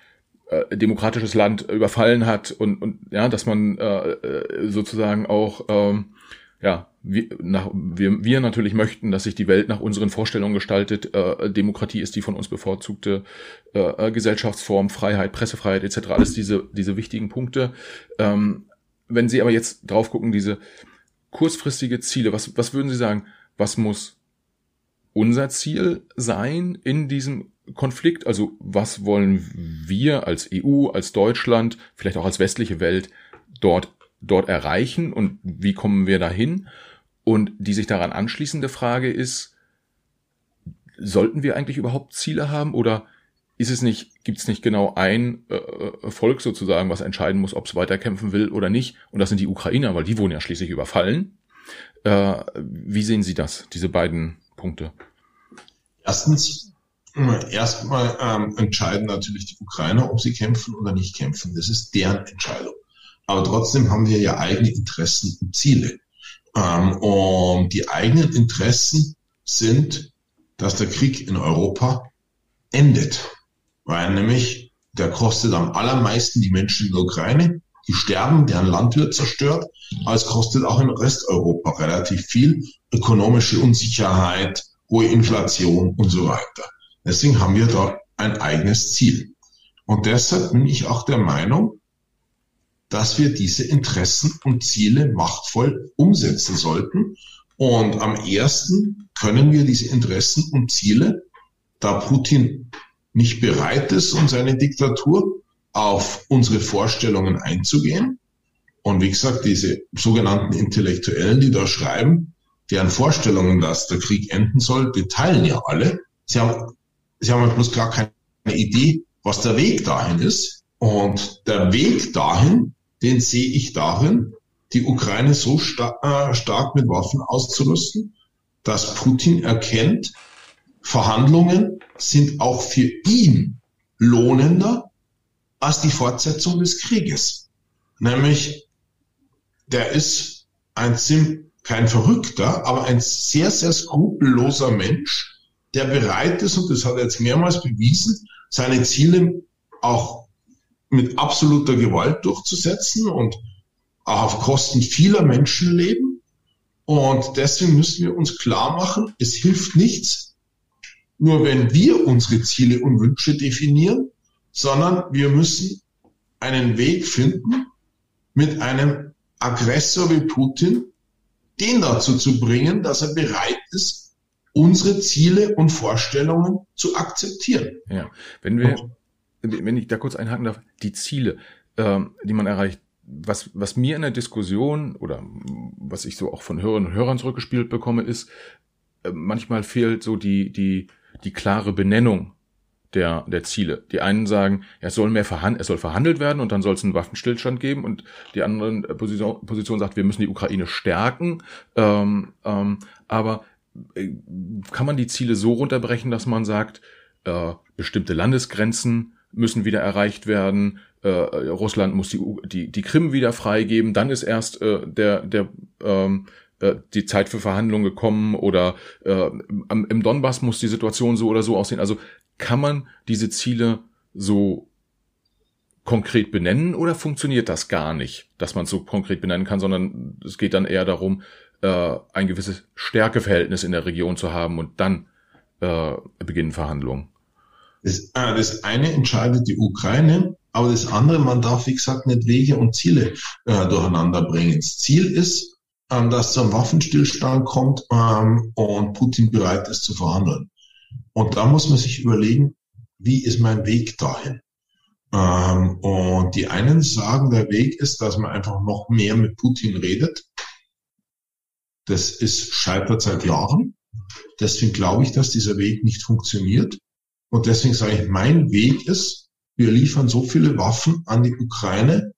äh, demokratisches Land überfallen hat und, und ja, dass man äh, äh sozusagen auch ähm, ja, wir, nach, wir, wir natürlich möchten, dass sich die Welt nach unseren Vorstellungen gestaltet. Äh, Demokratie ist die von uns bevorzugte äh, Gesellschaftsform, Freiheit, Pressefreiheit etc. Alles diese, diese wichtigen Punkte. Ähm, wenn Sie aber jetzt drauf gucken, diese kurzfristige Ziele, was, was würden Sie sagen, was muss unser Ziel sein in diesem Konflikt? Also was wollen wir als EU, als Deutschland, vielleicht auch als westliche Welt dort dort erreichen und wie kommen wir dahin? Und die sich daran anschließende Frage ist, sollten wir eigentlich überhaupt Ziele haben oder ist es nicht, gibt es nicht genau ein äh, äh, Volk sozusagen, was entscheiden muss, ob es weiterkämpfen will oder nicht? Und das sind die Ukrainer, weil die wurden ja schließlich überfallen. Äh, wie sehen Sie das, diese beiden Punkte?
Erstens, erstmal ähm, entscheiden natürlich die Ukrainer, ob sie kämpfen oder nicht kämpfen. Das ist deren Entscheidung. Aber trotzdem haben wir ja eigene Interessen und Ziele. Ähm, und die eigenen Interessen sind, dass der Krieg in Europa endet. Weil nämlich der kostet am allermeisten die Menschen in der Ukraine. Die sterben, deren Land wird zerstört. Aber es kostet auch in Resteuropa relativ viel. Ökonomische Unsicherheit, hohe Inflation und so weiter. Deswegen haben wir da ein eigenes Ziel. Und deshalb bin ich auch der Meinung, dass wir diese Interessen und Ziele machtvoll umsetzen sollten. Und am ersten können wir diese Interessen und Ziele, da Putin nicht bereit ist, um seine Diktatur auf unsere Vorstellungen einzugehen. Und wie gesagt, diese sogenannten Intellektuellen, die da schreiben, deren Vorstellungen, dass der Krieg enden soll, die teilen ja alle. Sie haben, sie haben bloß gar keine Idee, was der Weg dahin ist. Und der Weg dahin den sehe ich darin, die Ukraine so star äh, stark mit Waffen auszurüsten, dass Putin erkennt, Verhandlungen sind auch für ihn lohnender als die Fortsetzung des Krieges. Nämlich, der ist ein Sim, kein Verrückter, aber ein sehr, sehr skrupelloser Mensch, der bereit ist, und das hat er jetzt mehrmals bewiesen, seine Ziele auch mit absoluter Gewalt durchzusetzen und auch auf Kosten vieler Menschenleben. Und deswegen müssen wir uns klar machen, es hilft nichts, nur wenn wir unsere Ziele und Wünsche definieren, sondern wir müssen einen Weg finden, mit einem Aggressor wie Putin, den dazu zu bringen, dass er bereit ist, unsere Ziele und Vorstellungen zu akzeptieren.
Ja, wenn wir, wenn ich da kurz einhaken darf, die Ziele, ähm, die man erreicht, was, was mir in der Diskussion oder was ich so auch von Hörern und Hörern zurückgespielt bekomme, ist, äh, manchmal fehlt so die, die, die klare Benennung der, der Ziele. Die einen sagen, ja, es soll mehr verhandelt, es soll verhandelt werden und dann soll es einen Waffenstillstand geben und die anderen Position, Position sagt, wir müssen die Ukraine stärken. Ähm, ähm, aber äh, kann man die Ziele so runterbrechen, dass man sagt, äh, bestimmte Landesgrenzen müssen wieder erreicht werden. Äh, Russland muss die, die, die Krim wieder freigeben. Dann ist erst äh, der, der, ähm, äh, die Zeit für Verhandlungen gekommen oder äh, im Donbass muss die Situation so oder so aussehen. Also kann man diese Ziele so konkret benennen oder funktioniert das gar nicht, dass man es so konkret benennen kann, sondern es geht dann eher darum, äh, ein gewisses Stärkeverhältnis in der Region zu haben und dann äh, beginnen Verhandlungen.
Das, äh, das eine entscheidet die Ukraine, aber das andere, man darf, wie gesagt, nicht Wege und Ziele äh, durcheinander bringen. Das Ziel ist, ähm, dass zum Waffenstillstand kommt ähm, und Putin bereit ist zu verhandeln. Und da muss man sich überlegen, wie ist mein Weg dahin? Ähm, und die einen sagen, der Weg ist, dass man einfach noch mehr mit Putin redet. Das ist scheitert seit Jahren. Deswegen glaube ich, dass dieser Weg nicht funktioniert. Und deswegen sage ich, mein Weg ist, wir liefern so viele Waffen an die Ukraine,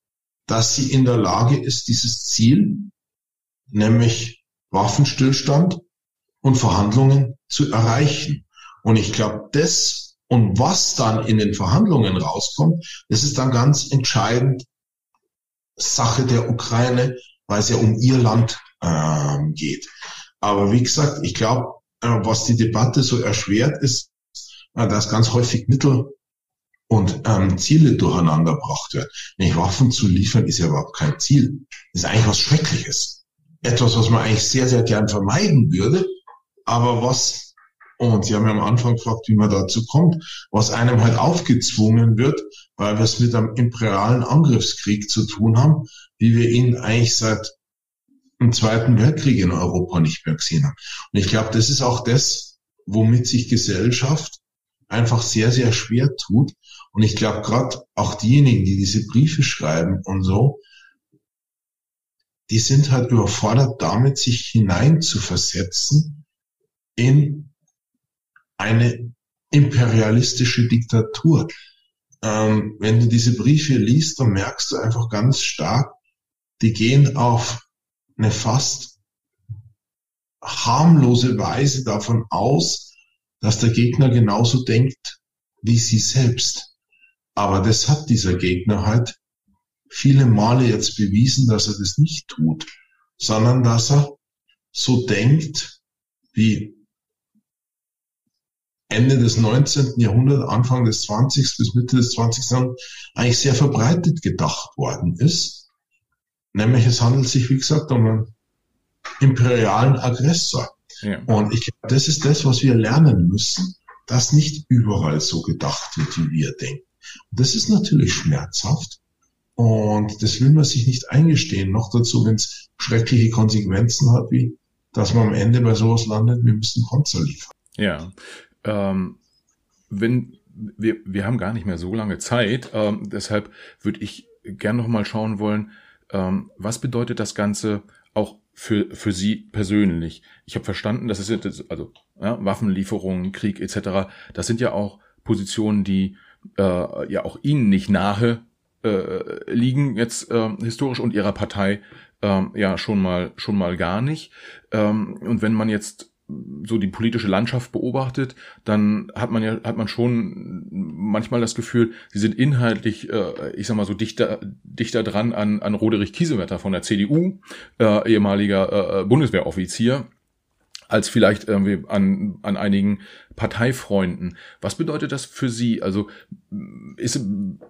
dass sie in der Lage ist, dieses Ziel, nämlich Waffenstillstand und Verhandlungen zu erreichen. Und ich glaube, das und was dann in den Verhandlungen rauskommt, das ist dann ganz entscheidend Sache der Ukraine, weil es ja um ihr Land ähm, geht. Aber wie gesagt, ich glaube, äh, was die Debatte so erschwert, ist, äh, dass ganz häufig Mittel und ähm, Ziele durcheinander gebracht werden. Nicht Waffen zu liefern ist ja überhaupt kein Ziel. Das ist eigentlich was Schreckliches. Etwas, was man eigentlich sehr, sehr gern vermeiden würde, aber was, und Sie haben ja am Anfang gefragt, wie man dazu kommt, was einem halt aufgezwungen wird, weil wir es mit einem imperialen Angriffskrieg zu tun haben, wie wir ihn eigentlich seit dem Zweiten Weltkrieg in Europa nicht mehr gesehen haben. Und ich glaube, das ist auch das, womit sich Gesellschaft einfach sehr, sehr schwer tut. Und ich glaube, gerade auch diejenigen, die diese Briefe schreiben und so, die sind halt überfordert damit, sich hinein zu versetzen in eine imperialistische Diktatur. Ähm, wenn du diese Briefe liest, dann merkst du einfach ganz stark, die gehen auf eine fast harmlose Weise davon aus, dass der Gegner genauso denkt wie sie selbst. Aber das hat dieser Gegner halt viele Male jetzt bewiesen, dass er das nicht tut, sondern dass er so denkt wie Ende des 19. Jahrhunderts, Anfang des 20. bis Mitte des 20. Jahrhunderts eigentlich sehr verbreitet gedacht worden ist. Nämlich es handelt sich, wie gesagt, um einen imperialen Aggressor. Ja. Und ich glaube, das ist das, was wir lernen müssen, dass nicht überall so gedacht wird, wie wir denken. Und das ist natürlich schmerzhaft. Und das will man sich nicht eingestehen. Noch dazu, wenn es schreckliche Konsequenzen hat, wie dass man am Ende bei sowas landet, wir müssen Panzer liefern.
Ja. Ähm, wenn wir, wir haben gar nicht mehr so lange Zeit, ähm, deshalb würde ich gern noch mal schauen wollen, ähm, was bedeutet das Ganze auch für, für Sie persönlich? Ich habe verstanden, dass es jetzt, also ja, Waffenlieferungen, Krieg etc., das sind ja auch Positionen, die äh, ja auch Ihnen nicht nahe äh, liegen, jetzt äh, historisch und Ihrer Partei äh, ja schon mal schon mal gar nicht. Ähm, und wenn man jetzt so die politische Landschaft beobachtet, dann hat man ja hat man schon manchmal das Gefühl, sie sind inhaltlich, äh, ich sag mal so dichter dichter dran an an Roderich Kiesewetter von der CDU, äh, ehemaliger äh, Bundeswehroffizier als vielleicht irgendwie an, an einigen Parteifreunden. Was bedeutet das für Sie? Also ist,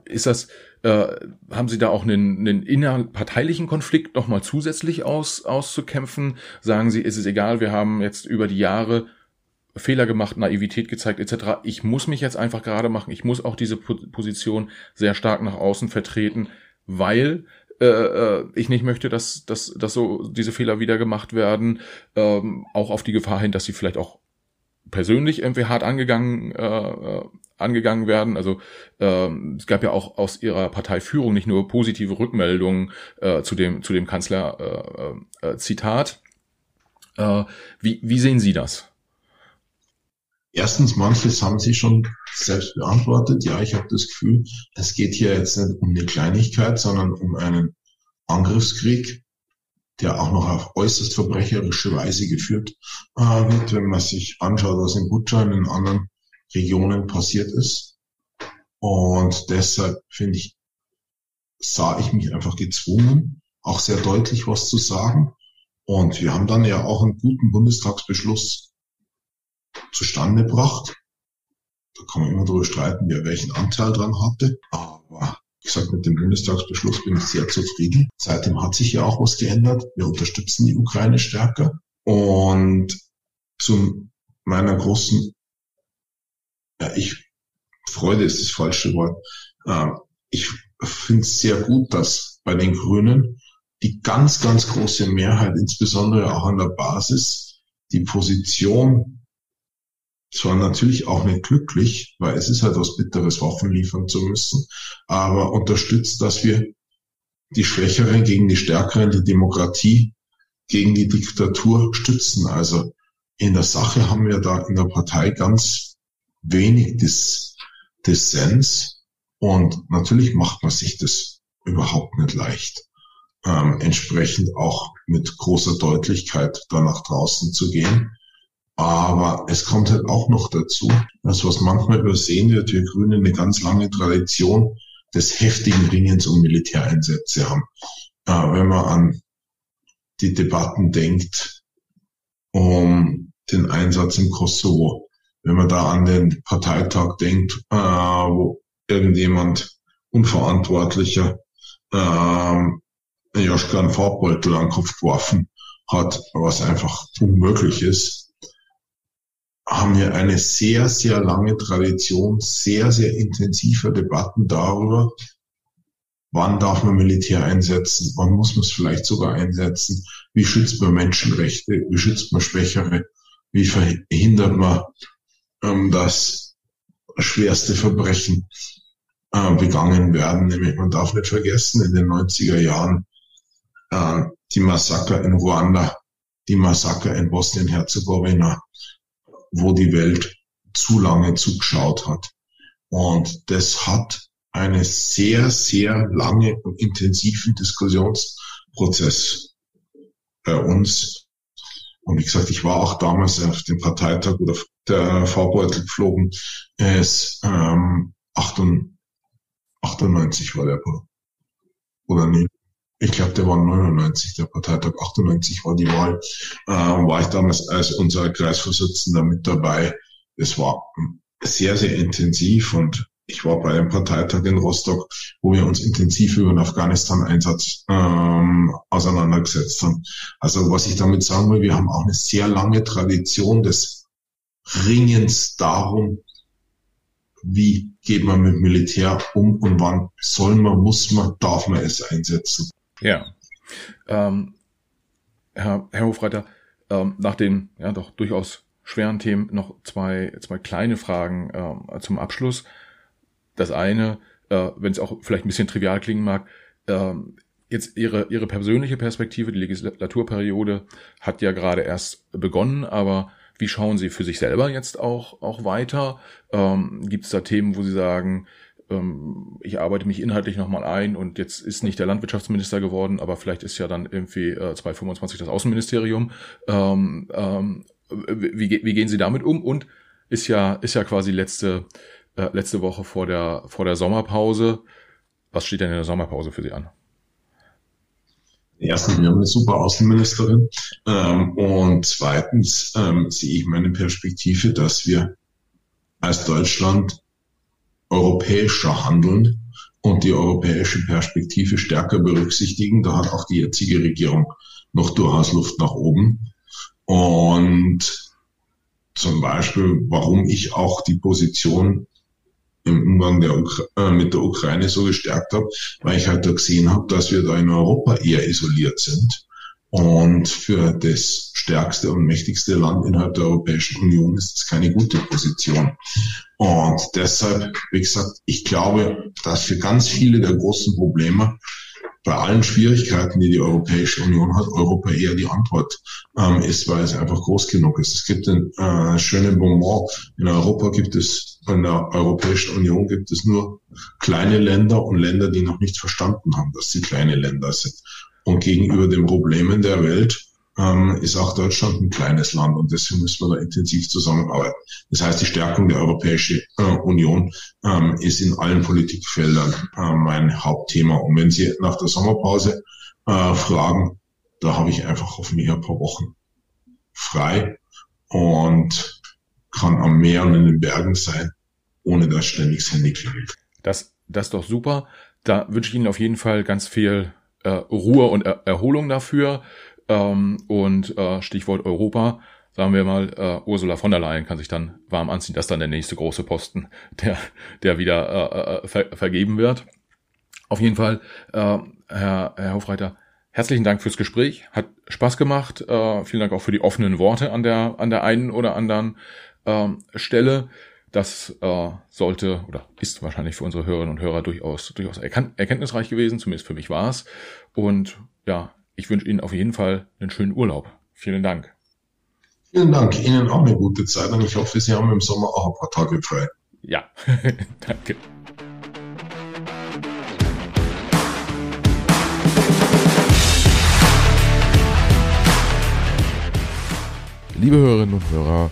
ist das, äh, haben Sie da auch einen, einen innerparteilichen Konflikt nochmal zusätzlich aus, auszukämpfen? Sagen Sie, ist es egal, wir haben jetzt über die Jahre Fehler gemacht, Naivität gezeigt etc. Ich muss mich jetzt einfach gerade machen. Ich muss auch diese Position sehr stark nach außen vertreten, weil äh, äh, ich nicht möchte, dass, dass, dass so diese Fehler wieder gemacht werden, ähm, auch auf die Gefahr hin, dass sie vielleicht auch persönlich irgendwie hart angegangen äh, äh, angegangen werden. Also ähm, es gab ja auch aus ihrer Parteiführung nicht nur positive Rückmeldungen äh, zu dem zu dem Kanzler äh, äh, Zitat. Äh, wie, wie sehen Sie das?
Erstens, manches haben Sie schon selbst beantwortet. Ja, ich habe das Gefühl, es geht hier jetzt nicht um eine Kleinigkeit, sondern um einen Angriffskrieg, der auch noch auf äußerst verbrecherische Weise geführt äh, wird, wenn man sich anschaut, was in Butscha und in anderen Regionen passiert ist. Und deshalb finde ich, sah ich mich einfach gezwungen, auch sehr deutlich was zu sagen. Und wir haben dann ja auch einen guten Bundestagsbeschluss zustande gebracht. Da kann man immer darüber streiten, wer welchen Anteil dran hatte. Aber wie gesagt, mit dem Bundestagsbeschluss bin ich sehr zufrieden. Seitdem hat sich ja auch was geändert. Wir unterstützen die Ukraine stärker. Und zu meiner großen, ja, ich, Freude ist das falsche Wort. Ähm, ich finde es sehr gut, dass bei den Grünen die ganz, ganz große Mehrheit, insbesondere auch an der Basis, die Position zwar natürlich auch nicht glücklich, weil es ist halt was Bitteres, Waffen liefern zu müssen, aber unterstützt, dass wir die Schwächeren gegen die Stärkeren, die Demokratie gegen die Diktatur stützen. Also in der Sache haben wir da in der Partei ganz wenig Dis Dissens und natürlich macht man sich das überhaupt nicht leicht, ähm, entsprechend auch mit großer Deutlichkeit da nach draußen zu gehen. Aber es kommt halt auch noch dazu, dass was manchmal übersehen wird, wir Grüne eine ganz lange Tradition des heftigen Ringens um Militäreinsätze haben. Äh, wenn man an die Debatten denkt um den Einsatz im Kosovo, wenn man da an den Parteitag denkt, äh, wo irgendjemand Unverantwortlicher ähm, Joschka einen Farbbeutel an den Kopf geworfen hat, was einfach unmöglich ist, haben wir eine sehr, sehr lange Tradition sehr, sehr intensiver Debatten darüber, wann darf man Militär einsetzen, wann muss man es vielleicht sogar einsetzen, wie schützt man Menschenrechte, wie schützt man Schwächere, wie verhindert man, ähm, dass schwerste Verbrechen äh, begangen werden. Nämlich man darf nicht vergessen, in den 90er Jahren äh, die Massaker in Ruanda, die Massaker in Bosnien-Herzegowina, wo die Welt zu lange zugeschaut hat. Und das hat einen sehr, sehr lange und intensiven Diskussionsprozess bei uns. Und wie gesagt, ich war auch damals auf dem Parteitag oder der V-Beutel geflogen. Es ähm, 98 war der oder nee, ich glaube, der war 99, der Parteitag 98 war die Wahl, äh, war ich damals als unser Kreisvorsitzender mit dabei. Es war sehr, sehr intensiv und ich war bei einem Parteitag in Rostock, wo wir uns intensiv über den Afghanistan-Einsatz ähm, auseinandergesetzt haben. Also was ich damit sagen will, wir haben auch eine sehr lange Tradition des Ringens darum, wie geht man mit Militär um und wann soll man, muss man, darf man es einsetzen.
Ja. Ähm, Herr, Herr Hofreiter, ähm, nach den ja doch durchaus schweren Themen noch zwei, zwei kleine Fragen ähm, zum Abschluss. Das eine, äh, wenn es auch vielleicht ein bisschen trivial klingen mag, äh, jetzt Ihre, Ihre persönliche Perspektive, die Legislaturperiode hat ja gerade erst begonnen, aber wie schauen Sie für sich selber jetzt auch, auch weiter? Ähm, Gibt es da Themen, wo Sie sagen, ähm, ich arbeite mich inhaltlich nochmal ein und jetzt ist nicht der Landwirtschaftsminister geworden, aber vielleicht ist ja dann irgendwie äh, 2025 das Außenministerium. Ähm, ähm, wie, wie gehen Sie damit um? Und ist ja, ist ja quasi letzte, äh, letzte Woche vor der, vor der Sommerpause. Was steht denn in der Sommerpause für Sie an?
Erstens, wir haben eine super Außenministerin. Ähm, und zweitens ähm, sehe ich meine Perspektive, dass wir als Deutschland europäischer handeln und die europäische Perspektive stärker berücksichtigen. Da hat auch die jetzige Regierung noch durchaus Luft nach oben. Und zum Beispiel, warum ich auch die Position im Umgang der äh, mit der Ukraine so gestärkt habe, weil ich halt da gesehen habe, dass wir da in Europa eher isoliert sind. Und für das stärkste und mächtigste Land innerhalb der Europäischen Union ist es keine gute Position. Und deshalb, wie gesagt, ich glaube, dass für ganz viele der großen Probleme bei allen Schwierigkeiten, die die Europäische Union hat, Europa eher die Antwort ähm, ist, weil es einfach groß genug ist. Es gibt ein äh, schönes Bonbon. In Europa gibt es, in der Europäischen Union gibt es nur kleine Länder und Länder, die noch nicht verstanden haben, dass sie kleine Länder sind. Und gegenüber den Problemen der Welt ähm, ist auch Deutschland ein kleines Land und deswegen müssen wir da intensiv zusammenarbeiten. Das heißt, die Stärkung der Europäischen äh, Union ähm, ist in allen Politikfeldern äh, mein Hauptthema. Und wenn Sie nach der Sommerpause äh, fragen, da habe ich einfach hoffentlich ein paar Wochen frei und kann am Meer und in den Bergen sein, ohne dass ständig das Handy klingelt.
Das, das ist doch super. Da wünsche ich Ihnen auf jeden Fall ganz viel äh, Ruhe und er Erholung dafür. Ähm, und äh, Stichwort Europa, sagen wir mal, äh, Ursula von der Leyen kann sich dann warm anziehen. Das ist dann der nächste große Posten, der, der wieder äh, äh, ver vergeben wird. Auf jeden Fall, äh, Herr, Herr Hofreiter, herzlichen Dank fürs Gespräch. Hat Spaß gemacht. Äh, vielen Dank auch für die offenen Worte an der, an der einen oder anderen äh, Stelle. Das äh, sollte oder ist wahrscheinlich für unsere Hörerinnen und Hörer durchaus, durchaus erkenntnisreich gewesen, zumindest für mich war es. Und ja, ich wünsche Ihnen auf jeden Fall einen schönen Urlaub. Vielen Dank.
Vielen Dank. Ihnen auch eine gute Zeit und ich hoffe, Sie haben im Sommer auch ein paar Tage frei.
Ja, danke. Liebe Hörerinnen und Hörer,